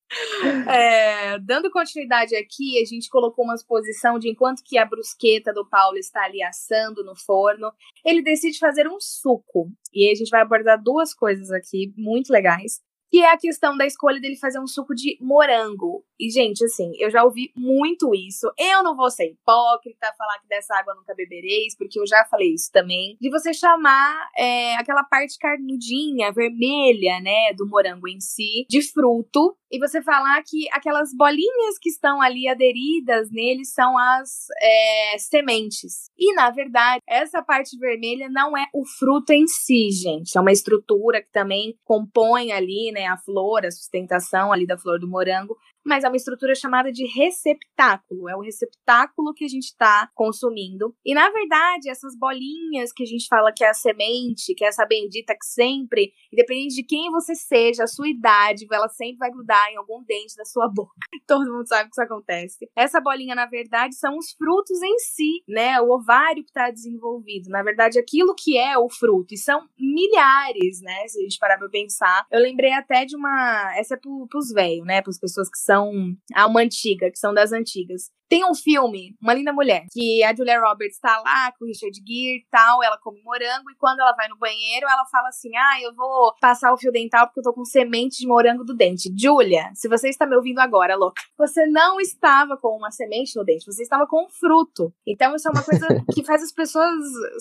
É, dando continuidade aqui, a gente colocou uma exposição de enquanto que a brusqueta do Paulo está ali assando no forno, ele decide fazer um suco. E a gente vai abordar duas coisas aqui muito legais. Que é a questão da escolha dele fazer um suco de morango. E, gente, assim, eu já ouvi muito isso. Eu não vou ser hipócrita, falar que dessa água nunca bebereis, porque eu já falei isso também. De você chamar é, aquela parte carnudinha, vermelha, né, do morango em si, de fruto, e você falar que aquelas bolinhas que estão ali aderidas nele são as é, sementes. E, na verdade, essa parte vermelha não é o fruto em si, gente. É uma estrutura que também compõe ali, né, a flor, a sustentação ali da flor do morango, mas é uma estrutura chamada de receptáculo. É o receptáculo que a gente está consumindo. E na verdade, essas bolinhas que a gente fala que é a semente, que é essa bendita que sempre, independente de quem você seja, a sua idade, ela sempre vai grudar em algum dente da sua boca. Todo mundo sabe que isso acontece. Essa bolinha, na verdade, são os frutos em si, né? O ovário que está desenvolvido. Na verdade, aquilo que é o fruto. E são milhares, né? Se a gente parar pra pensar. Eu lembrei até de uma. Essa é pros velhos, né? Para as pessoas que são são a uma antiga, que são das antigas. Tem um filme, Uma Linda Mulher, que a Julia Roberts tá lá com o Richard Gere e tal, ela come morango, e quando ela vai no banheiro, ela fala assim: ah, eu vou passar o fio dental porque eu tô com semente de morango do dente. Julia, se você está me ouvindo agora, louca, você não estava com uma semente no dente, você estava com um fruto. Então isso é uma coisa que faz as pessoas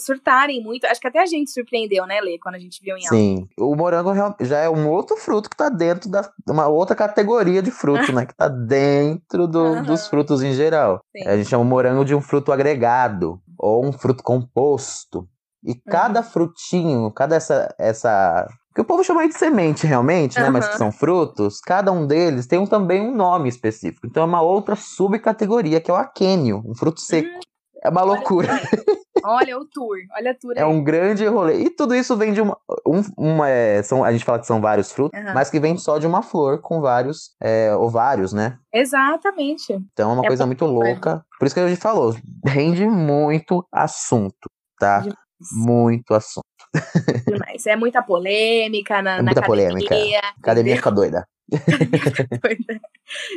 surtarem muito. Acho que até a gente surpreendeu, né, Lê, quando a gente viu em aula. Sim, o morango já é um outro fruto que tá dentro da uma outra categoria de fruto, né, que tá dentro do, uhum. dos frutos em geral. Sim. A gente chama o morango de um fruto agregado ou um fruto composto. E uhum. cada frutinho, cada essa, essa que o povo chama de semente realmente, né? Uhum. Mas que são frutos. Cada um deles tem um, também um nome específico. Então é uma outra subcategoria, que é o aquênio, um fruto seco. Uhum. É uma loucura. Olha o tour, olha a tour. É um grande rolê. E tudo isso vem de uma. Um, uma é, são, a gente fala que são vários frutos, uhum. mas que vem só de uma flor com vários é, ovários, né? Exatamente. Então é uma é coisa muito louca. Por isso que a gente falou, rende muito assunto, tá? Demais. Muito assunto. Demais. É muita polêmica na, é muita na academia. Polêmica. Academia fica doida.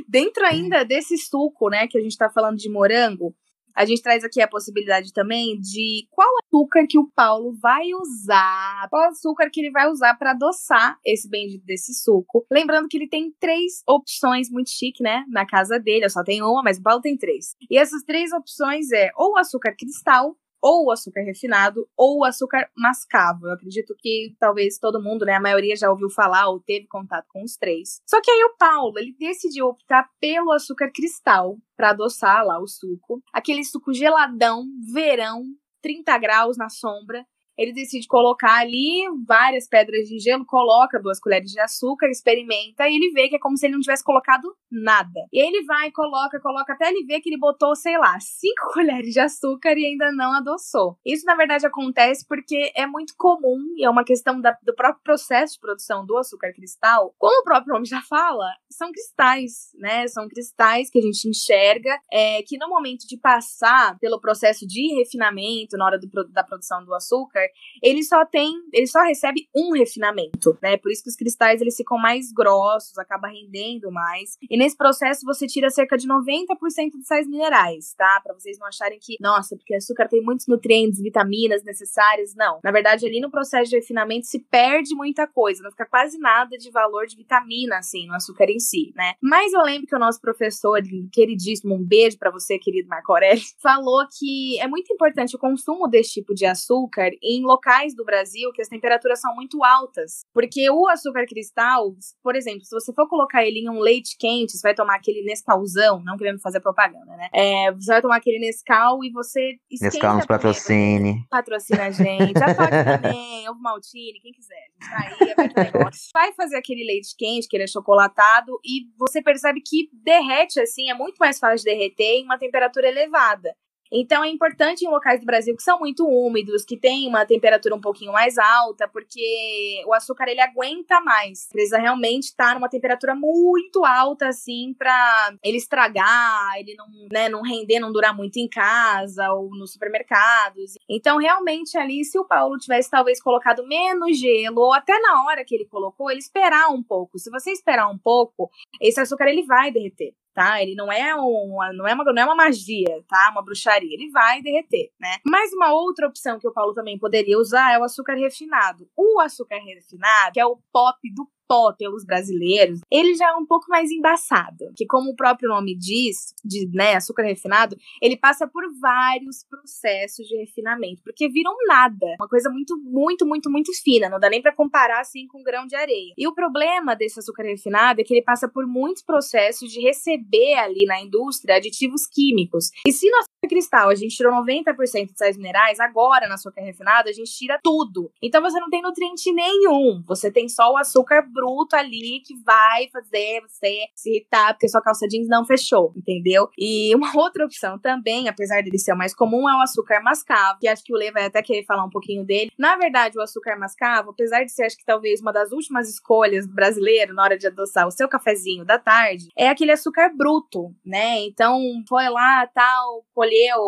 Dentro ainda desse suco, né, que a gente tá falando de morango, a gente traz aqui a possibilidade também de qual açúcar que o Paulo vai usar, qual açúcar que ele vai usar para adoçar esse bendito desse suco. Lembrando que ele tem três opções muito chique, né? Na casa dele, eu só tenho uma, mas o Paulo tem três. E essas três opções é ou açúcar cristal, ou açúcar refinado ou açúcar mascavo. Eu acredito que talvez todo mundo, né, a maioria já ouviu falar ou teve contato com os três. Só que aí o Paulo, ele decidiu optar pelo açúcar cristal para adoçar lá o suco. Aquele suco geladão, verão, 30 graus na sombra ele decide colocar ali várias pedras de gelo, coloca duas colheres de açúcar, experimenta e ele vê que é como se ele não tivesse colocado nada. E aí ele vai, coloca, coloca, até ele ver que ele botou, sei lá, cinco colheres de açúcar e ainda não adoçou. Isso, na verdade, acontece porque é muito comum e é uma questão da, do próprio processo de produção do açúcar cristal. Como o próprio nome já fala, são cristais, né? São cristais que a gente enxerga, é, que no momento de passar pelo processo de refinamento, na hora do, da produção do açúcar, ele só tem, ele só recebe um refinamento, né? Por isso que os cristais eles ficam mais grossos, acaba rendendo mais. E nesse processo você tira cerca de 90% dos sais minerais, tá? Para vocês não acharem que, nossa, porque açúcar tem muitos nutrientes, vitaminas necessárias, não. Na verdade, ali no processo de refinamento se perde muita coisa, não fica quase nada de valor de vitamina assim no açúcar em si, né? Mas eu lembro que o nosso professor, queridíssimo, um beijo para você, querido Marco Aurélio, falou que é muito importante o consumo desse tipo de açúcar em em locais do Brasil que as temperaturas são muito altas. Porque o açúcar cristal, por exemplo, se você for colocar ele em um leite quente, você vai tomar aquele Nescauzão, não querendo fazer propaganda, né? É, você vai tomar aquele Nescau e você esquenta Nescau nos patrocine. Patrocina a gente. Pode também, ovo maltine, quem quiser. A gente tá aí, é negócio. Vai fazer aquele leite quente, que ele é chocolatado, e você percebe que derrete, assim, é muito mais fácil de derreter em uma temperatura elevada. Então é importante em locais do Brasil que são muito úmidos, que tem uma temperatura um pouquinho mais alta, porque o açúcar ele aguenta mais. Precisa realmente estar numa temperatura muito alta assim para ele estragar, ele não, né, não render, não durar muito em casa ou nos supermercados. Então realmente ali se o Paulo tivesse talvez colocado menos gelo ou até na hora que ele colocou, ele esperar um pouco. Se você esperar um pouco, esse açúcar ele vai derreter tá? Ele não é uma, não é uma, não é uma magia, tá? Uma bruxaria. Ele vai derreter, né? Mas uma outra opção que o Paulo também poderia usar é o açúcar refinado. O açúcar refinado, que é o pop do pó pelos brasileiros, ele já é um pouco mais embaçado. Que, como o próprio nome diz, de né, açúcar refinado, ele passa por vários processos de refinamento, porque viram nada. Uma coisa muito, muito, muito, muito fina. Não dá nem para comparar assim com um grão de areia. E o problema desse açúcar refinado é que ele passa por muitos processos de receber ali na indústria aditivos químicos. E se açúcar cristal a gente tirou 90% de sais minerais, agora na açúcar refinado a gente tira tudo. Então você não tem nutriente nenhum. Você tem só o açúcar bruto ali que vai fazer você se irritar porque sua calça jeans não fechou, entendeu? E uma outra opção também, apesar dele ser o mais comum, é o açúcar mascavo, que acho que o Lê vai até querer falar um pouquinho dele. Na verdade, o açúcar mascavo, apesar de ser, acho que talvez uma das últimas escolhas do brasileiro na hora de adoçar o seu cafezinho da tarde, é aquele açúcar bruto, né? Então, foi lá, tal,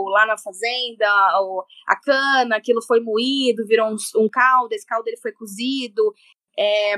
lá na fazenda a cana, aquilo foi moído, virou um, um caldo, esse caldo ele foi cozido, é,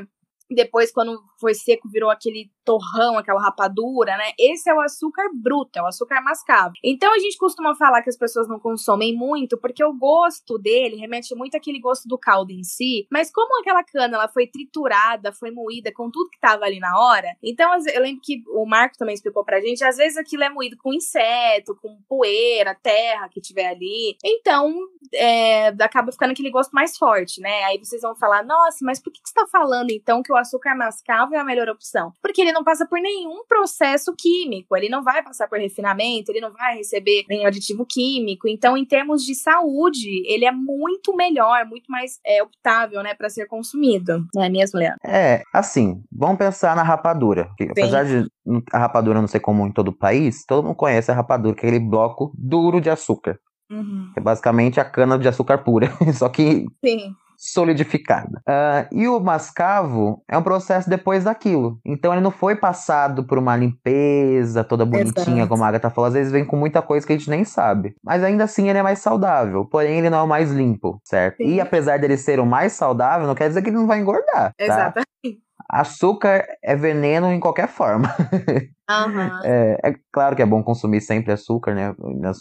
depois, quando foi seco, virou aquele torrão, aquela rapadura, né? Esse é o açúcar bruto, é o açúcar mascavo. Então a gente costuma falar que as pessoas não consomem muito, porque o gosto dele remete muito àquele gosto do caldo em si. Mas como aquela cana ela foi triturada, foi moída com tudo que tava ali na hora, então eu lembro que o Marco também explicou pra gente, às vezes aquilo é moído com inseto, com poeira, terra que tiver ali. Então é, acaba ficando aquele gosto mais forte, né? Aí vocês vão falar, nossa, mas por que, que você tá falando então que o açúcar mascavo é a melhor opção? Porque ele não passa por nenhum processo químico, ele não vai passar por refinamento, ele não vai receber nenhum aditivo químico. Então, em termos de saúde, ele é muito melhor, muito mais é, optável, né, para ser consumido. Não é mesmo, Leandro? É, assim, vamos pensar na rapadura. apesar de a rapadura não ser comum em todo o país, todo mundo conhece a rapadura, que é aquele bloco duro de açúcar. Uhum. É basicamente a cana de açúcar pura, só que Sim solidificada. Uh, e o mascavo é um processo depois daquilo. Então ele não foi passado por uma limpeza toda bonitinha, Exato. como a Agatha falou. Às vezes vem com muita coisa que a gente nem sabe. Mas ainda assim ele é mais saudável. Porém, ele não é o mais limpo, certo? Sim. E apesar dele ser o mais saudável, não quer dizer que ele não vai engordar. Tá? Exatamente. Açúcar é veneno em qualquer forma. Uhum. É, é, claro que é bom consumir sempre açúcar, né?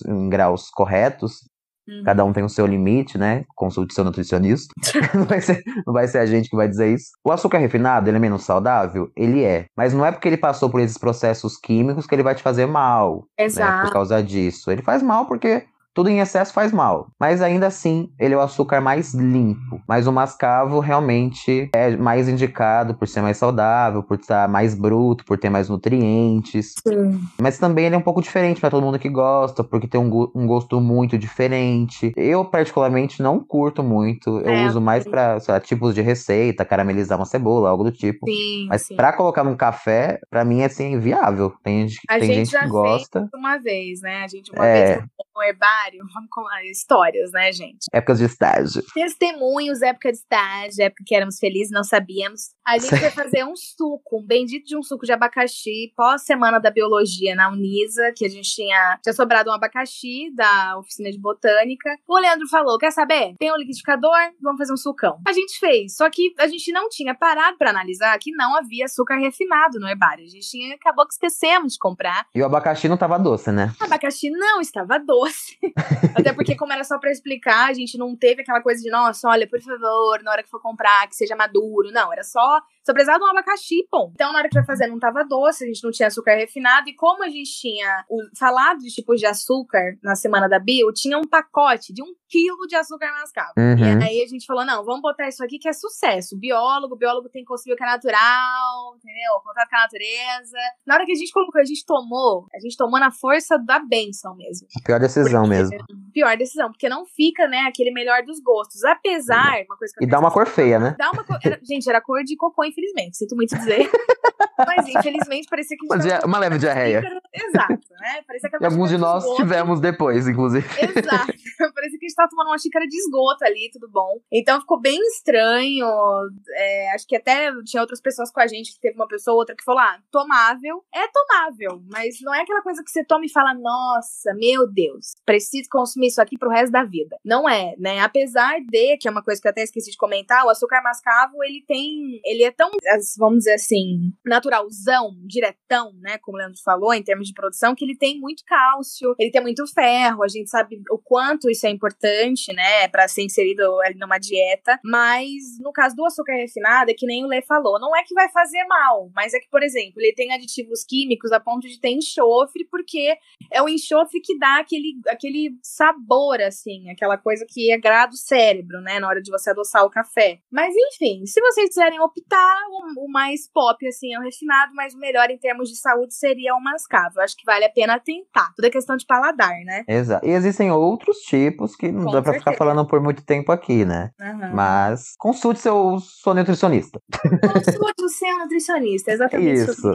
Em graus corretos. Uhum. Cada um tem o seu limite, né? Consulte seu nutricionista. não, vai ser, não vai ser a gente que vai dizer isso. O açúcar refinado, ele é menos saudável? Ele é. Mas não é porque ele passou por esses processos químicos que ele vai te fazer mal. Exato. Né, por causa disso. Ele faz mal porque tudo em excesso faz mal, mas ainda assim ele é o açúcar mais limpo. Mas o mascavo realmente é mais indicado por ser mais saudável, por estar mais bruto, por ter mais nutrientes. Sim. Mas também ele é um pouco diferente para todo mundo que gosta, porque tem um, um, gosto muito diferente. Eu particularmente não curto muito. Eu é, uso mais para tipos de receita, caramelizar uma cebola, algo do tipo. Sim, mas para colocar num café, para mim é assim inviável. Tem, a tem gente, gente que gosta. uma vez, né? A gente uma é... vez no vamos com histórias, né, gente? Épocas de estágio. Testemunhos, época de estágio, época que éramos felizes, não sabíamos. A gente foi fazer um suco, um bendito de um suco de abacaxi, pós semana da biologia na Unisa, que a gente tinha, tinha sobrado um abacaxi da oficina de botânica. O Leandro falou: quer saber? Tem um liquidificador, vamos fazer um sucão. A gente fez, só que a gente não tinha parado para analisar que não havia açúcar refinado no herbário. A gente tinha, acabou que esquecemos de comprar. E o abacaxi não estava doce, né? O abacaxi não estava doce. Até porque, como era só para explicar, a gente não teve aquela coisa de, nossa, olha, por favor, na hora que for comprar, que seja maduro. Não, era só só precisava de um abacaxi, pô. Então, na hora que vai fazer, não tava doce, a gente não tinha açúcar refinado. E como a gente tinha falado de tipos de açúcar na semana da Bio, tinha um pacote de um quilo de açúcar mascavo. Uhum. E aí a gente falou: não, vamos botar isso aqui que é sucesso. Biólogo, biólogo tem que conseguir o que é natural, entendeu? Contato com a natureza. Na hora que a gente colocou, a gente tomou, a gente tomou na força da benção mesmo. A pior decisão porque, mesmo. Pior decisão, porque não fica, né, aquele melhor dos gostos. Apesar, uma coisa que E dá uma cor feia, né? Dá uma cor. Era, gente, era cor de cocô, infelizmente. Sinto muito dizer. Mas, infelizmente, parecia que. Uma, uma leve diarreia. Exato, né? Parecia que e alguns de nós de tivemos depois, inclusive. Exato. Parecia que a gente tava tomando uma xícara de esgoto ali, tudo bom. Então ficou bem estranho. É, acho que até tinha outras pessoas com a gente, que teve uma pessoa ou outra que falou: ah, tomável. É tomável, mas não é aquela coisa que você toma e fala: nossa, meu Deus, preciso consumir isso aqui pro resto da vida. Não é, né? Apesar de, que é uma coisa que eu até esqueci de comentar, o açúcar mascavo, ele tem. Ele é tão, vamos dizer assim, naturalzão, diretão, né, como o Leandro falou, em termos de produção, que ele tem muito cálcio, ele tem muito ferro, a gente sabe o quanto isso é importante, né, para ser inserido ali numa dieta, mas no caso do açúcar refinado, é que nem o Lê falou, não é que vai fazer mal, mas é que, por exemplo, ele tem aditivos químicos a ponto de ter enxofre, porque é o enxofre que dá aquele, aquele sabor, assim, aquela coisa que agrada o cérebro, né, na hora de você adoçar o café. Mas enfim, se vocês quiserem optar, o, o mais pop, assim, é o refinado, mas o melhor em termos de saúde seria o mascavo. Eu acho que vale a pena tentar. Tudo é questão de paladar, né? Exato. E existem outros tipos que não Com dá pra certeza. ficar falando por muito tempo aqui, né? Uhum. Mas consulte seu, seu nutricionista. Consulte o seu nutricionista, exatamente isso.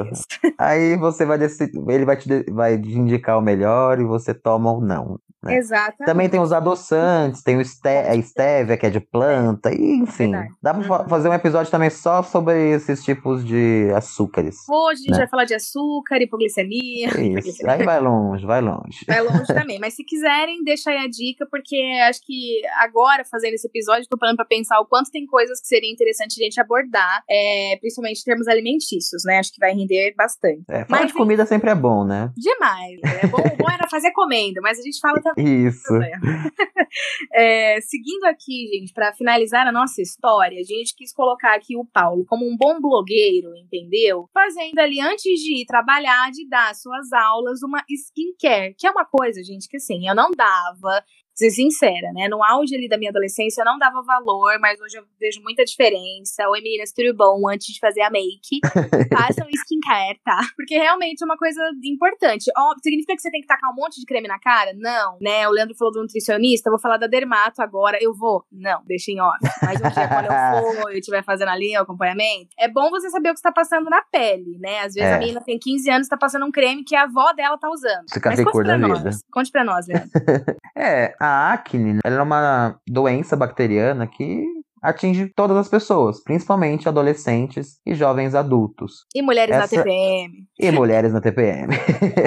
Aí você vai decidir, ele vai te, vai te indicar o melhor e você toma ou não. Né? Exato. Também tem os adoçantes, tem o a estévia, que é de planta, e enfim. Verdade. Dá pra uhum. fazer um episódio também só sobre esses tipos de açúcares. Hoje a gente né? vai falar de açúcar, hipoglicemia. Isso, aí vai longe, vai longe. Vai longe também. Mas se quiserem, deixa aí a dica, porque acho que agora, fazendo esse episódio, tô parando pra pensar o quanto tem coisas que seria interessante a gente abordar, é, principalmente em termos alimentícios, né? Acho que vai render bastante. É, falar mas, de comida sempre é bom, né? Demais. É bom, bom era fazer comendo, mas a gente fala também isso. é, seguindo aqui, gente, para finalizar a nossa história, a gente quis colocar aqui o Paulo como um bom blogueiro, entendeu? Fazendo ali, antes de ir trabalhar, de dar suas aulas, uma skincare, que é uma coisa, gente, que assim, eu não dava ser sincera, né? No auge ali da minha adolescência eu não dava valor, mas hoje eu vejo muita diferença. Oi meninas, tudo bom? Antes de fazer a make, façam skincare, tá? Porque realmente é uma coisa importante. Ó, significa que você tem que tacar um monte de creme na cara? Não, né? O Leandro falou do nutricionista, eu vou falar da dermato agora. Eu vou? Não, deixa em off. Mas um dia quando eu for e estiver fazendo ali o acompanhamento, é bom você saber o que está passando na pele, né? Às vezes é. a menina tem 15 anos e tá passando um creme que a avó dela tá usando. Fica Mas conte pra nós. Vida. Conte pra nós, Leandro. é, a acne né, ela é uma doença bacteriana que atinge todas as pessoas, principalmente adolescentes e jovens adultos. E mulheres Essa... na TPM. E mulheres na TPM.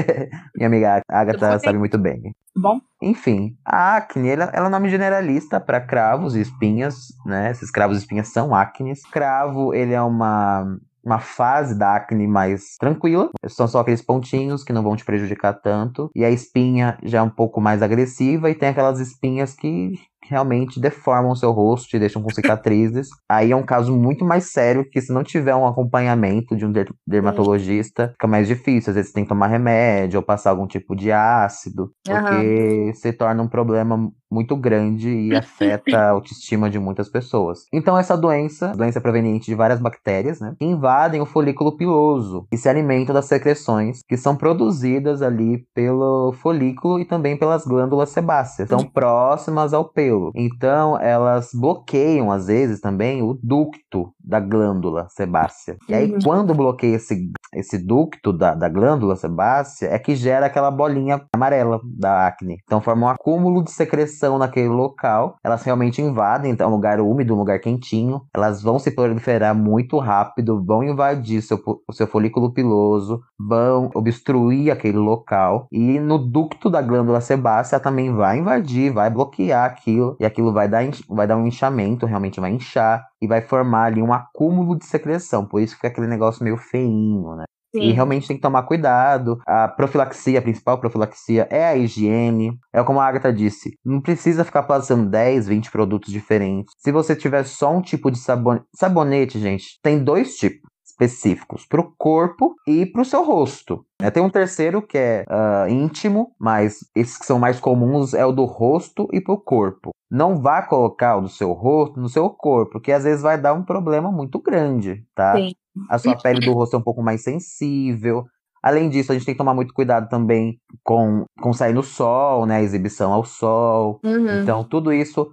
Minha amiga Agatha sabe muito bem. Bom. Enfim, a acne ela, ela é um nome generalista para cravos e espinhas, né? Esses cravos e espinhas são acnes. Cravo, ele é uma uma fase da acne mais tranquila. São só aqueles pontinhos que não vão te prejudicar tanto. E a espinha já é um pouco mais agressiva e tem aquelas espinhas que realmente deformam o seu rosto, te deixam com cicatrizes. Aí é um caso muito mais sério que se não tiver um acompanhamento de um dermatologista, fica mais difícil. Às vezes tem que tomar remédio ou passar algum tipo de ácido, porque uhum. se torna um problema muito grande e afeta a autoestima de muitas pessoas. Então essa doença, doença proveniente de várias bactérias, né, que invadem o folículo piloso e se alimentam das secreções que são produzidas ali pelo folículo e também pelas glândulas sebáceas, são próximas ao pelo. Então elas bloqueiam às vezes também o ducto da glândula sebácea. E aí uhum. quando bloqueia esse, esse ducto da, da glândula sebácea é que gera aquela bolinha amarela da acne. Então forma um acúmulo de secreção naquele local, elas realmente invadem, então é um lugar úmido, um lugar quentinho, elas vão se proliferar muito rápido, vão invadir seu, o seu folículo piloso, vão obstruir aquele local e no ducto da glândula sebácea também vai invadir, vai bloquear aquilo e aquilo vai dar, vai dar um inchamento, realmente vai inchar e vai formar ali um acúmulo de secreção, por isso fica aquele negócio meio feinho, né? Sim. E realmente tem que tomar cuidado. A profilaxia, a principal profilaxia é a higiene. É como a Agatha disse, não precisa ficar passando 10, 20 produtos diferentes. Se você tiver só um tipo de sabonete, sabonete, gente, tem dois tipos específicos para o corpo e para o seu rosto. É, tem um terceiro que é uh, íntimo, mas esses que são mais comuns é o do rosto e para o corpo. Não vá colocar o do seu rosto no seu corpo, porque às vezes vai dar um problema muito grande, tá? Sim. A sua pele do rosto é um pouco mais sensível. Além disso, a gente tem que tomar muito cuidado também com, com sair no sol, né? A exibição ao sol. Uhum. Então, tudo isso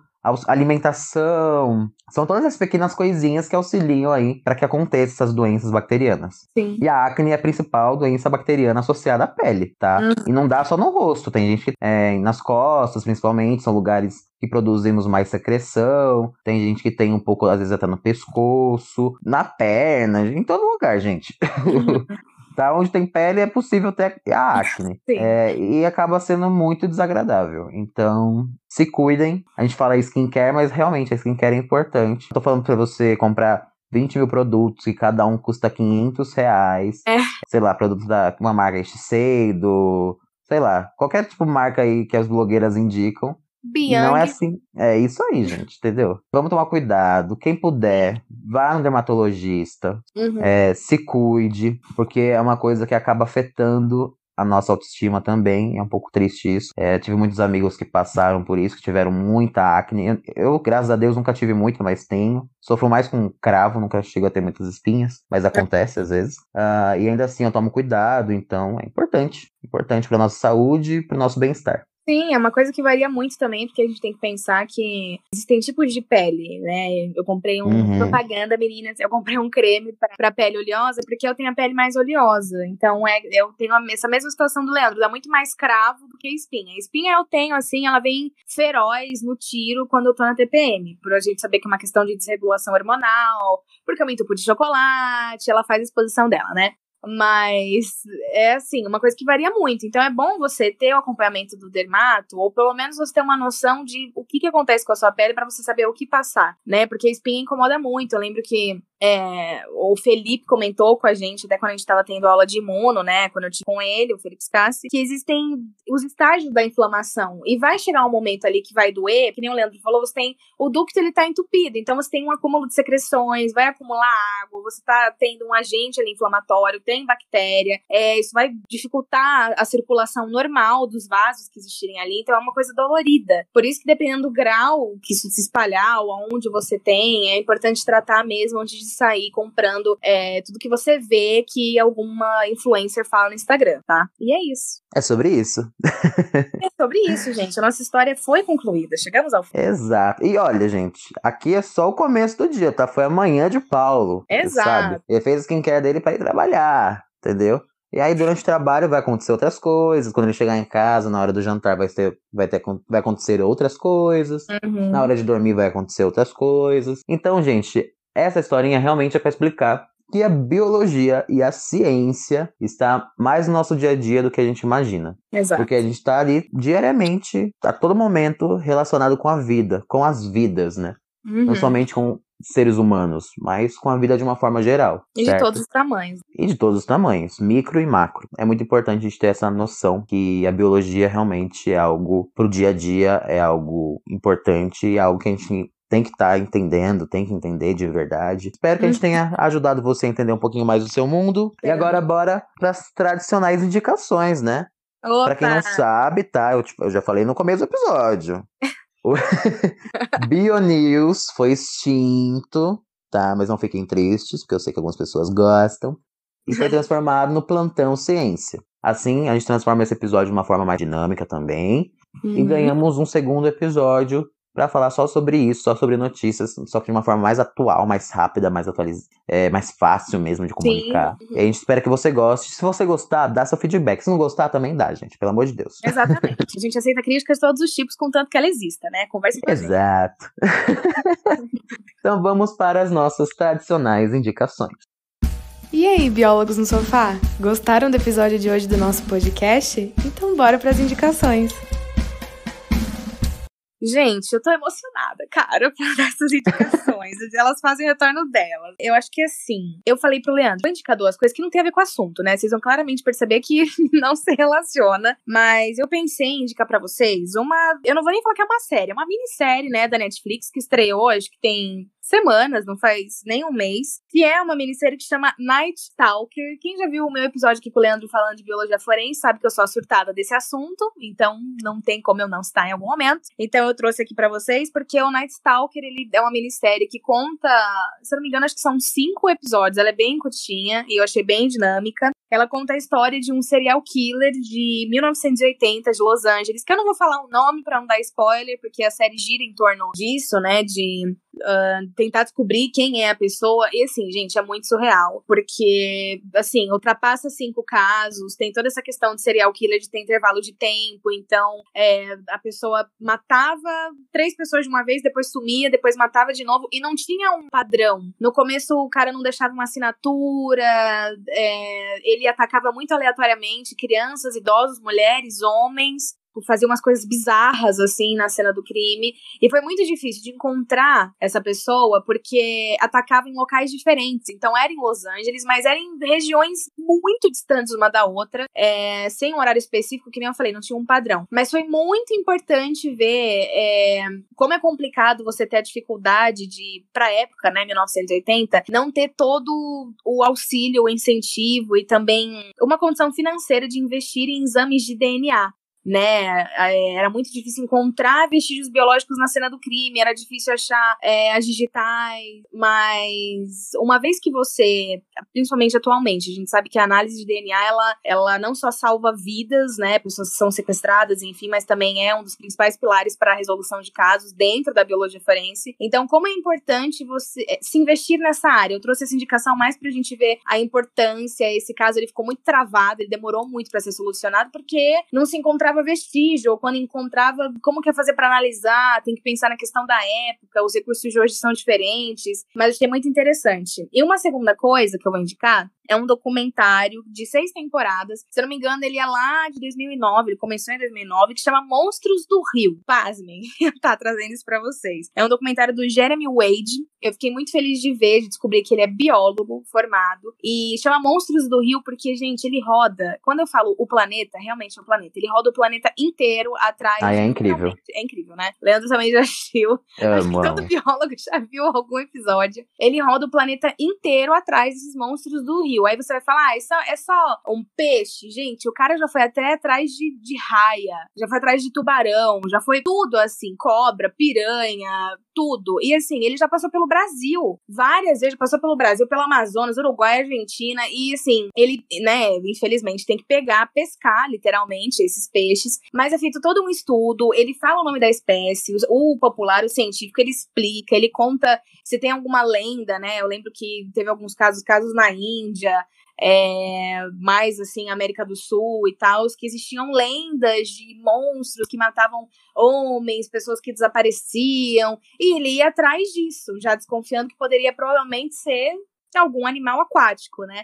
alimentação. São todas as pequenas coisinhas que auxiliam aí para que aconteçam essas doenças bacterianas. Sim. E a acne é a principal doença bacteriana associada à pele, tá? Uhum. E não dá só no rosto, tem gente que é, nas costas, principalmente, são lugares que produzimos mais secreção, tem gente que tem um pouco, às vezes até no pescoço, na perna, em todo lugar, gente. Uhum. Tá? Onde tem pele é possível ter a acne. É, e acaba sendo muito desagradável. Então, se cuidem. A gente fala skincare, mas realmente a skincare é importante. Tô falando para você comprar 20 mil produtos e cada um custa 500 reais. É. Sei lá, produtos da uma marca do sei lá, qualquer tipo de marca aí que as blogueiras indicam. Bianchi. Não é assim. É isso aí, gente, entendeu? Vamos tomar cuidado. Quem puder, vá no dermatologista. Uhum. É, se cuide, porque é uma coisa que acaba afetando a nossa autoestima também. É um pouco triste isso. É, tive muitos amigos que passaram por isso, que tiveram muita acne. Eu, graças a Deus, nunca tive muito, mas tenho. Sofro mais com cravo, nunca chego a ter muitas espinhas, mas acontece às vezes. Uh, e ainda assim eu tomo cuidado, então é importante. Importante para nossa saúde e para o nosso bem-estar. Sim, é uma coisa que varia muito também, porque a gente tem que pensar que existem tipos de pele, né? Eu comprei um Uhum. propaganda, meninas, eu comprei um creme pra, pra pele oleosa, porque eu tenho a pele mais oleosa. Então, é, eu tenho a- essa mesma situação do Leandro, dá muito mais cravo do que espinha. Espinha eu tenho, assim, ela vem feroz no tiro quando eu tô na TPM, por a gente saber que é uma questão de desregulação hormonal, porque eu me entupo de chocolate, ela faz a exposição dela, né? Mas é assim, uma coisa que varia muito. Então é bom você ter o acompanhamento do dermato, ou pelo menos você ter uma noção de o que, que acontece com a sua pele para você saber o que passar, né? Porque a espinha incomoda muito. Eu lembro que é, o Felipe comentou com a gente, até quando a gente estava tendo aula de imuno, né? Quando eu tive com ele, o Felipe Scassi, que existem os estágios da inflamação. E vai chegar um momento ali que vai doer, que nem o Leandro falou, você tem. O ducto ele tá entupido, então você tem um acúmulo de secreções, vai acumular água, você tá tendo um agente ali inflamatório, tem bactéria, é, isso vai dificultar a circulação normal dos vasos que existirem ali, então é uma coisa dolorida. Por isso que dependendo do grau que isso se espalhar, ou aonde você tem, é importante tratar mesmo antes sair comprando é, tudo que você vê que alguma influencer fala no Instagram, tá? E é isso. É sobre isso. É sobre isso, gente. A nossa história foi concluída. Chegamos ao fim. Exato. E olha, gente, aqui é só o começo do dia, tá? Foi amanhã de Paulo. Exato. Sabe? Ele fez o skincare dele pra ir trabalhar, entendeu? E aí, durante o trabalho, vai acontecer outras coisas. Quando ele chegar em casa, na hora do jantar, vai, ter, vai, ter, vai acontecer outras coisas. Uhum. Na hora de dormir, vai acontecer outras coisas. Então, gente, essa historinha realmente é pra explicar que a biologia e a ciência está mais no nosso dia a dia do que a gente imagina. Exato. Porque a gente tá ali diariamente, a todo momento, relacionado com a vida, com as vidas, né? Uhum. Não somente com seres humanos, mas com a vida de uma forma geral. E de certo? todos os tamanhos. E de todos os tamanhos, micro e macro. É muito importante a gente ter essa noção que a biologia realmente é algo pro dia a dia, é algo importante, é algo que a gente tem que estar entendendo, tem que entender de verdade. Espero que a gente tenha ajudado você a entender um pouquinho mais do seu mundo. E agora bora para as tradicionais indicações, né? Opa! Pra quem não sabe, tá? Eu, tipo, eu já falei no começo do episódio. O BioNews foi extinto, tá? Mas não fiquem tristes, porque eu sei que algumas pessoas gostam. E foi transformado no Plantão Ciência. Assim, a gente transforma esse episódio de uma forma mais dinâmica também. E Uhum. ganhamos um segundo episódio pra falar só sobre isso, só sobre notícias, só que de uma forma mais atual, mais rápida, mais atualizada, é, mais fácil mesmo de comunicar. Sim. E a gente espera que você goste. Se você gostar, dá seu feedback. Se não gostar, também dá, gente. Pelo amor de Deus. Exatamente. A gente aceita críticas de todos os tipos, contanto que ela exista, né? Converse com. Exato. então vamos para as nossas tradicionais indicações. E aí, biólogos no sofá? Gostaram do episódio de hoje do nosso podcast? Então bora para as indicações. Gente, eu tô emocionada, cara, por essas indicações. Elas fazem o retorno delas. Eu acho que assim, eu falei pro Leandro, vou indicar duas coisas que não tem a ver com o assunto, né? Vocês vão claramente perceber que não se relaciona. Mas eu pensei em indicar pra vocês uma. Eu não vou nem falar que é uma série, é uma minissérie, né, da Netflix, que estreou, acho que tem semanas, não faz nem um mês, que é uma minissérie que chama Night Stalker. Quem já viu o meu episódio aqui com o Leandro falando de biologia forense sabe que eu sou a surtada desse assunto, então não tem como eu não estar em algum momento. Então eu trouxe aqui pra vocês, porque o Night Stalker, ele é uma minissérie que conta, se eu não me engano, acho que são cinco episódios, ela é bem curtinha e eu achei bem dinâmica. Ela conta a história de um serial killer de 1980 de Los Angeles, que eu não vou falar o nome pra não dar spoiler, porque a série gira em torno disso, né, de ah, tentar descobrir quem é a pessoa. E assim, gente, é muito surreal. Porque, assim, ultrapassa cinco casos, tem toda essa questão de serial killer de ter intervalo de tempo. Então, é, a pessoa matava três pessoas de uma vez, depois sumia, depois matava de novo. E não tinha um padrão. No começo, o cara não deixava uma assinatura, é, ele atacava muito aleatoriamente crianças, idosos, mulheres, homens. Fazia umas coisas bizarras, assim, na cena do crime. E foi muito difícil de encontrar essa pessoa, porque atacava em locais diferentes. Então era em Los Angeles, mas era em regiões muito distantes uma da outra, é, sem um horário específico, que nem eu falei, não tinha um padrão. Mas foi muito importante ver é, como é complicado você ter a dificuldade de, pra época, né, 1980, não ter todo o auxílio, o incentivo e também uma condição financeira de investir em exames de DNA né? É, era muito difícil encontrar vestígios biológicos na cena do crime, era difícil achar é, as digitais, mas uma vez que você, principalmente atualmente, a gente sabe que a análise de DNA ela, ela não só salva vidas, né? Pessoas que são sequestradas, enfim, mas também é um dos principais pilares para a resolução de casos dentro da biologia forense. Então, como é importante você é, se investir nessa área? Eu trouxe essa indicação mais para a gente ver a importância. Esse caso ele ficou muito travado, ele demorou muito para ser solucionado porque não se encontrava encontrava vestígio, ou quando encontrava, como que é fazer para analisar, tem que pensar na questão da época, os recursos de hoje são diferentes, mas achei muito interessante. E uma segunda coisa que eu vou indicar é um documentário de seis temporadas. Se eu não me engano, ele é lá de 2009, ele começou em 2009, que chama Monstros do Rio. Pasmem, tá trazendo isso pra vocês. É um documentário do Jeremy Wade. Eu fiquei muito feliz de ver, de descobrir que ele é biólogo formado. E chama Monstros do Rio porque, gente, ele roda. Quando eu falo o planeta, realmente é o planeta. Ele roda o planeta inteiro atrás. Ah, é incrível. É incrível, né? Leandro também já assistiu. Eu Acho que todo biólogo já viu algum episódio. Ele roda o planeta inteiro atrás desses monstros do rio. Aí você vai falar, ah, isso é só um peixe. Gente, o cara já foi até atrás de, de raia, já foi atrás de tubarão, já foi tudo assim, cobra, piranha, tudo. E assim, ele já passou pelo Brasil. Várias vezes, passou pelo Brasil, pelo Amazonas, Uruguai, Argentina. E assim, ele, né, infelizmente, tem que pegar, pescar, literalmente, esses peixes. Mas é feito todo um estudo, ele fala o nome da espécie, o popular, o científico, ele explica, ele conta se tem alguma lenda, né? Eu lembro que teve alguns casos, casos na Índia, é, mais assim, América do Sul e tal, que existiam lendas de monstros que matavam homens, pessoas que desapareciam, e ele ia atrás disso, já desconfiando que poderia provavelmente ser algum animal aquático, né?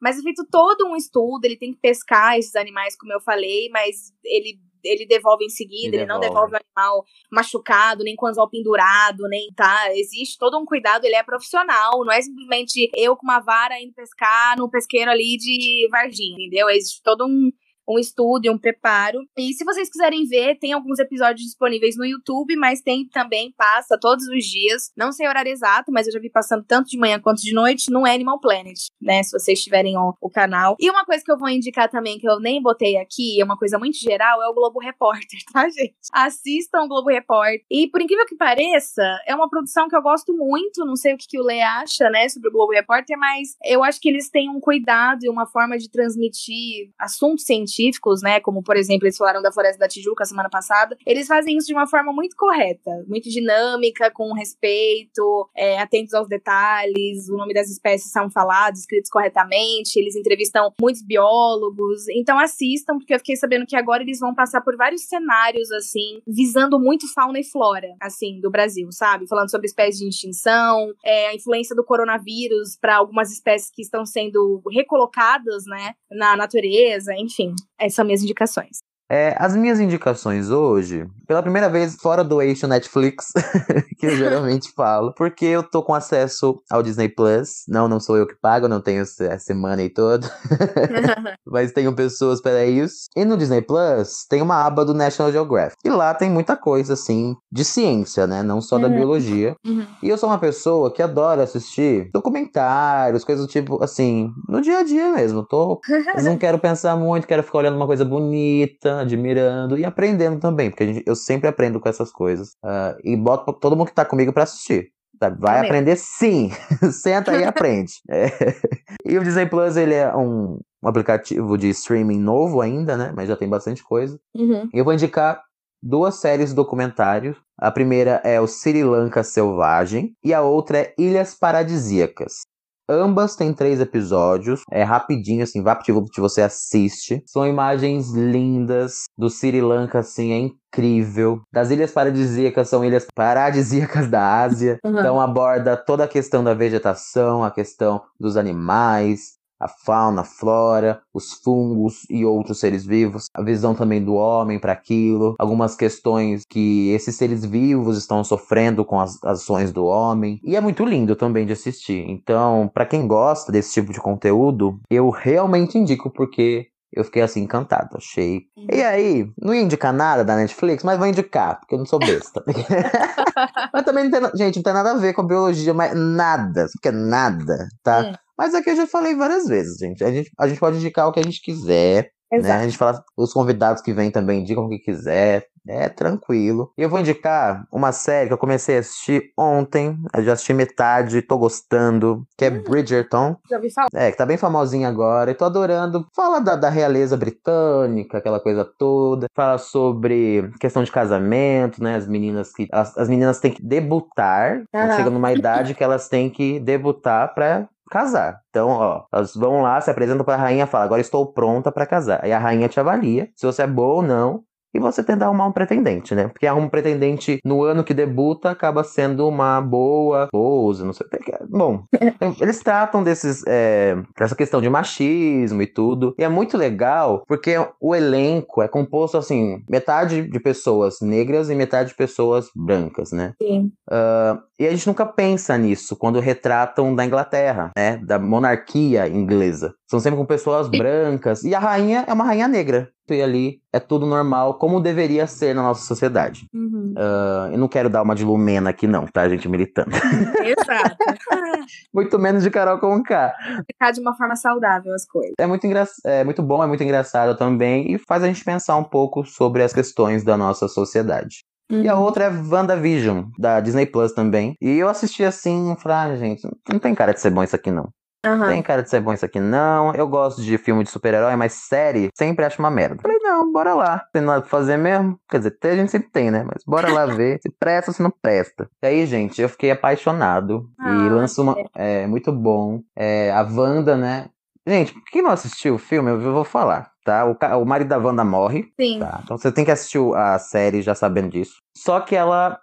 Mas é feito todo um estudo, ele tem que pescar esses animais, como eu falei, mas ele ele devolve em seguida, ele, Ele não devolve. o animal machucado, nem com anzol pendurado, nem tá. Existe todo um cuidado, ele é profissional, não é simplesmente eu com uma vara indo pescar no pesqueiro ali de Varginha, entendeu? Existe todo um, um estudo e um preparo. E se vocês quiserem ver, tem alguns episódios disponíveis no YouTube, mas tem também, passa todos os dias. Não sei o horário exato, mas eu já vi passando tanto de manhã quanto de noite no Animal Planet, né? Se vocês tiverem o, o canal. E uma coisa que eu vou indicar também, que eu nem botei aqui, é uma coisa muito geral, é o Globo Repórter, tá, gente? Assistam o Globo Repórter. E por incrível que pareça, é uma produção que eu gosto muito, não sei o que, que o Lê acha, né, sobre o Globo Repórter, mas eu acho que eles têm um cuidado e uma forma de transmitir assuntos científicos, né, como por exemplo, eles falaram da Floresta da Tijuca semana passada, eles fazem isso de uma forma muito correta, muito dinâmica, com respeito, é, atentos aos detalhes, o nome das espécies são falados, escritos corretamente, eles entrevistam muitos biólogos, então assistam, porque eu fiquei sabendo que agora eles vão passar por vários cenários, assim, visando muito fauna e flora, assim, do Brasil, sabe? Falando sobre espécies de extinção, é, a influência do coronavírus para algumas espécies que estão sendo recolocadas, né, na natureza, enfim, essas são minhas indicações. É, as minhas indicações hoje, pela primeira vez fora do eixo Netflix, que eu geralmente falo, porque eu tô com acesso ao Disney Plus. Não, não sou eu que pago, não tenho essa semana aí toda, mas tenho pessoas para isso. E no Disney Plus tem uma aba do National Geographic. E lá tem muita coisa, assim, de ciência, né? Não só da Uhum. biologia. Uhum. E eu sou uma pessoa que adora assistir documentários, coisas do tipo, assim, no dia a dia mesmo. Tô não quero pensar muito, quero ficar olhando uma coisa bonita, admirando e aprendendo também, porque a gente- eu sempre aprendo com essas coisas. Ah, e boto todo mundo que tá comigo pra assistir. Vai Também. aprender sim. Senta aí e aprende. É. E o Disney Plus, ele é um, aplicativo de streaming novo ainda, né? Mas já tem bastante coisa. Uhum. E eu vou indicar duas séries documentários. A primeira é o Sri Lanka Selvagem e a outra é Ilhas Paradisíacas. Ambas têm três episódios, é rapidinho, assim, VaptVupt você assiste. São imagens lindas do Sri Lanka, assim, é incrível. Das ilhas paradisíacas são ilhas paradisíacas da Ásia. Uhum. Então aborda toda a questão da vegetação, a questão dos animais, a fauna, a flora, os fungos e outros seres vivos, a visão também do homem para aquilo, algumas questões que esses seres vivos estão sofrendo com as ações do homem. E é muito lindo também de assistir. Então, para quem gosta desse tipo de conteúdo, eu realmente indico porque eu fiquei assim encantado, achei. E aí, não ia indicar nada da Netflix, mas vou indicar, porque eu não sou besta. mas também não tem, gente, não tem nada a ver com a biologia, mas nada, porque nada, tá? Hum. Mas aqui eu já falei várias vezes, gente. A gente, a gente pode indicar o que a gente quiser. Né? A gente fala, os convidados que vêm também indicam o que quiser. É tranquilo. E eu vou indicar uma série que eu comecei a assistir ontem. Eu já assisti metade, tô gostando. Que é hum, Bridgerton. Já vi falar. É, que tá bem famosinha agora. E tô adorando. Fala da, da realeza britânica, aquela coisa toda. Fala sobre questão de casamento, né? As meninas que. As, as meninas têm que debutar. Uhum. Chega numa idade que elas têm que debutar pra casar. Então, ó, elas vão lá, se apresentam para a rainha, fala: "Agora estou pronta para casar". Aí a rainha te avalia se você é boa ou não e você tenta arrumar um pretendente, né? Porque arrumar um pretendente no ano que debuta acaba sendo uma boa esposa, não sei o que. Bom, eles tratam desses, é, dessa questão de machismo e tudo. E é muito legal porque o elenco é composto assim, metade de pessoas negras e metade de pessoas brancas, né? Sim. Uh, e a gente nunca pensa nisso quando retratam da Inglaterra, né? Da monarquia inglesa. São sempre com pessoas brancas. E a rainha é uma rainha negra e ali é tudo normal, como deveria ser na nossa sociedade. Uhum. Uh, eu não quero dar uma de Lumena aqui, não, tá, gente? Militando. Exato. muito menos de Carol com K. Ficar de uma forma saudável as coisas. É muito, engra... é muito bom, é muito engraçado também e faz a gente pensar um pouco sobre as questões da nossa sociedade. Uhum. E a uhum. outra é WandaVision, da Disney Plus também. E eu assisti assim falei, ah, gente, não tem cara de ser bom isso aqui não. Uhum. Tem cara de ser bom isso aqui, não. Eu gosto de filme de super-herói, mas série sempre acho uma merda. Falei, não, bora lá. Tem nada pra fazer mesmo. Quer dizer, a gente sempre tem, né? Mas bora lá ver se presta ou se não presta. E aí, gente, eu fiquei apaixonado. Ah, e lançou uma. É muito bom. É, a Wanda, né? Gente, quem não assistiu o filme, eu vou falar, tá? O, o marido da Wanda morre. Sim. Tá? Então você tem que assistir a série já sabendo disso. Só que ela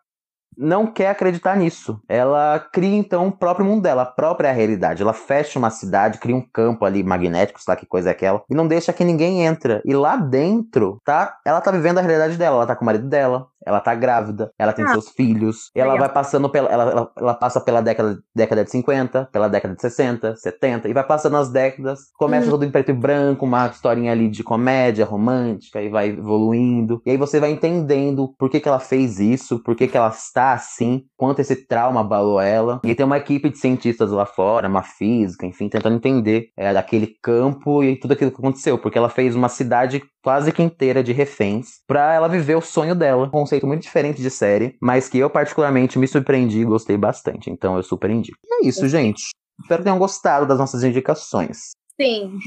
não quer acreditar nisso. Ela cria então o próprio mundo dela, a própria realidade. Ela fecha uma cidade, cria um campo ali magnético, sei lá que coisa é aquela, e não deixa que ninguém entra. E lá dentro, tá? Ela tá vivendo a realidade dela, ela tá com o marido dela, ela tá grávida, ela tem ah. seus filhos, ela vai passando pela. Ela, ela, ela, passa pela década, década de 50, pela década de 60, 70, e vai passando as décadas, começa hum. tudo em preto e branco, uma historinha ali de comédia romântica, e vai evoluindo. E aí você vai entendendo por que, que ela fez isso, por que, que ela está assim, quanto esse trauma abalou ela. E tem uma equipe de cientistas lá fora, uma física, enfim, tentando entender é, daquele campo e tudo aquilo que aconteceu, porque ela fez uma cidade quase que inteira de reféns para ela viver o sonho dela. Um conceito muito diferente de série, mas que eu particularmente me surpreendi e gostei bastante. Então eu super indico. E é isso, gente. Espero que tenham gostado das nossas indicações. Sim.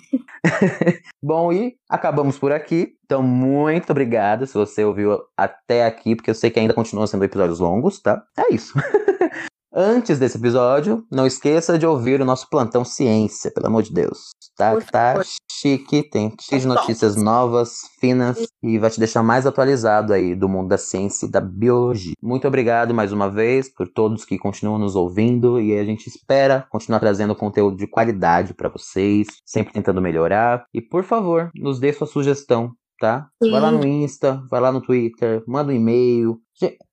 Bom, e acabamos por aqui. Então, muito obrigado se você ouviu até aqui, porque eu sei que ainda continuam sendo episódios longos, tá? É isso. Antes desse episódio, não esqueça de ouvir o nosso plantão ciência, pelo amor de Deus. Tá, tá chique, tem de notícias novas, finas e vai te deixar mais atualizado aí do mundo da ciência e da biologia. Muito obrigado mais uma vez por todos que continuam nos ouvindo e a gente espera continuar trazendo conteúdo de qualidade para vocês, sempre tentando melhorar. E por favor, nos dê sua sugestão tá? Sim. Vai lá no Insta, vai lá no Twitter, manda um e-mail.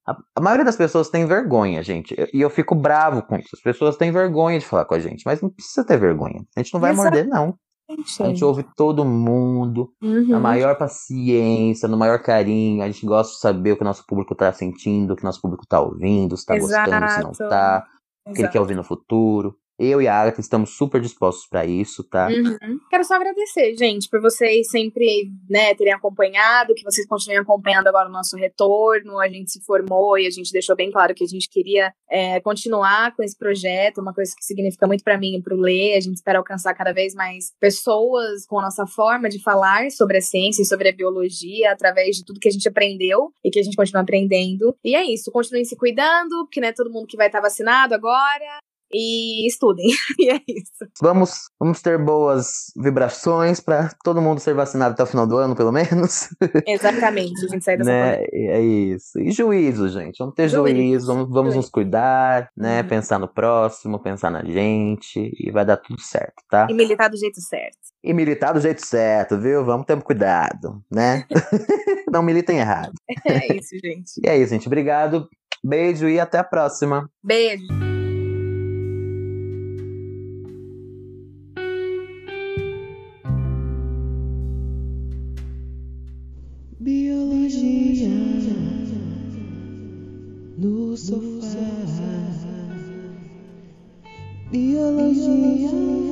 A, a, maioria das pessoas tem vergonha, gente. E eu fico bravo com isso. As pessoas têm vergonha de falar com a gente, mas não precisa ter vergonha. A gente não vai Exato. morder, não. A gente ouve todo mundo, uhum. na maior paciência, no maior carinho. A gente gosta de saber o que o nosso público tá sentindo, o que o nosso público tá ouvindo, se tá Exato. gostando, se não tá, o que ele quer ouvir no futuro. Eu e a Agatha estamos super dispostos para isso, tá? Uhum. Quero só agradecer, gente, por vocês sempre, né, terem acompanhado, que vocês continuem acompanhando agora o nosso retorno. A gente se formou e a gente deixou bem claro que a gente queria é, continuar com esse projeto, uma coisa que significa muito para mim e para o Lê. A gente espera alcançar cada vez mais pessoas com a nossa forma de falar sobre a ciência e sobre a biologia através de tudo que a gente aprendeu e que a gente continua aprendendo. E é isso, continuem se cuidando, porque não é todo mundo que vai estar vacinado agora. E estudem. e é isso. Vamos, vamos ter boas vibrações para todo mundo ser vacinado até o final do ano, pelo menos. Exatamente, a gente sair dessa né? É isso. E juízo, gente. Vamos ter juízo, juízo vamos, vamos juízo. nos cuidar, né? Uhum. Pensar no próximo, pensar na gente e vai dar tudo certo, tá? E militar do jeito certo. E militar do jeito certo, viu? Vamos ter cuidado, né? Não militem errado. É isso, gente. E é isso, gente. Obrigado. Beijo e até a próxima. Beijo. Biologia no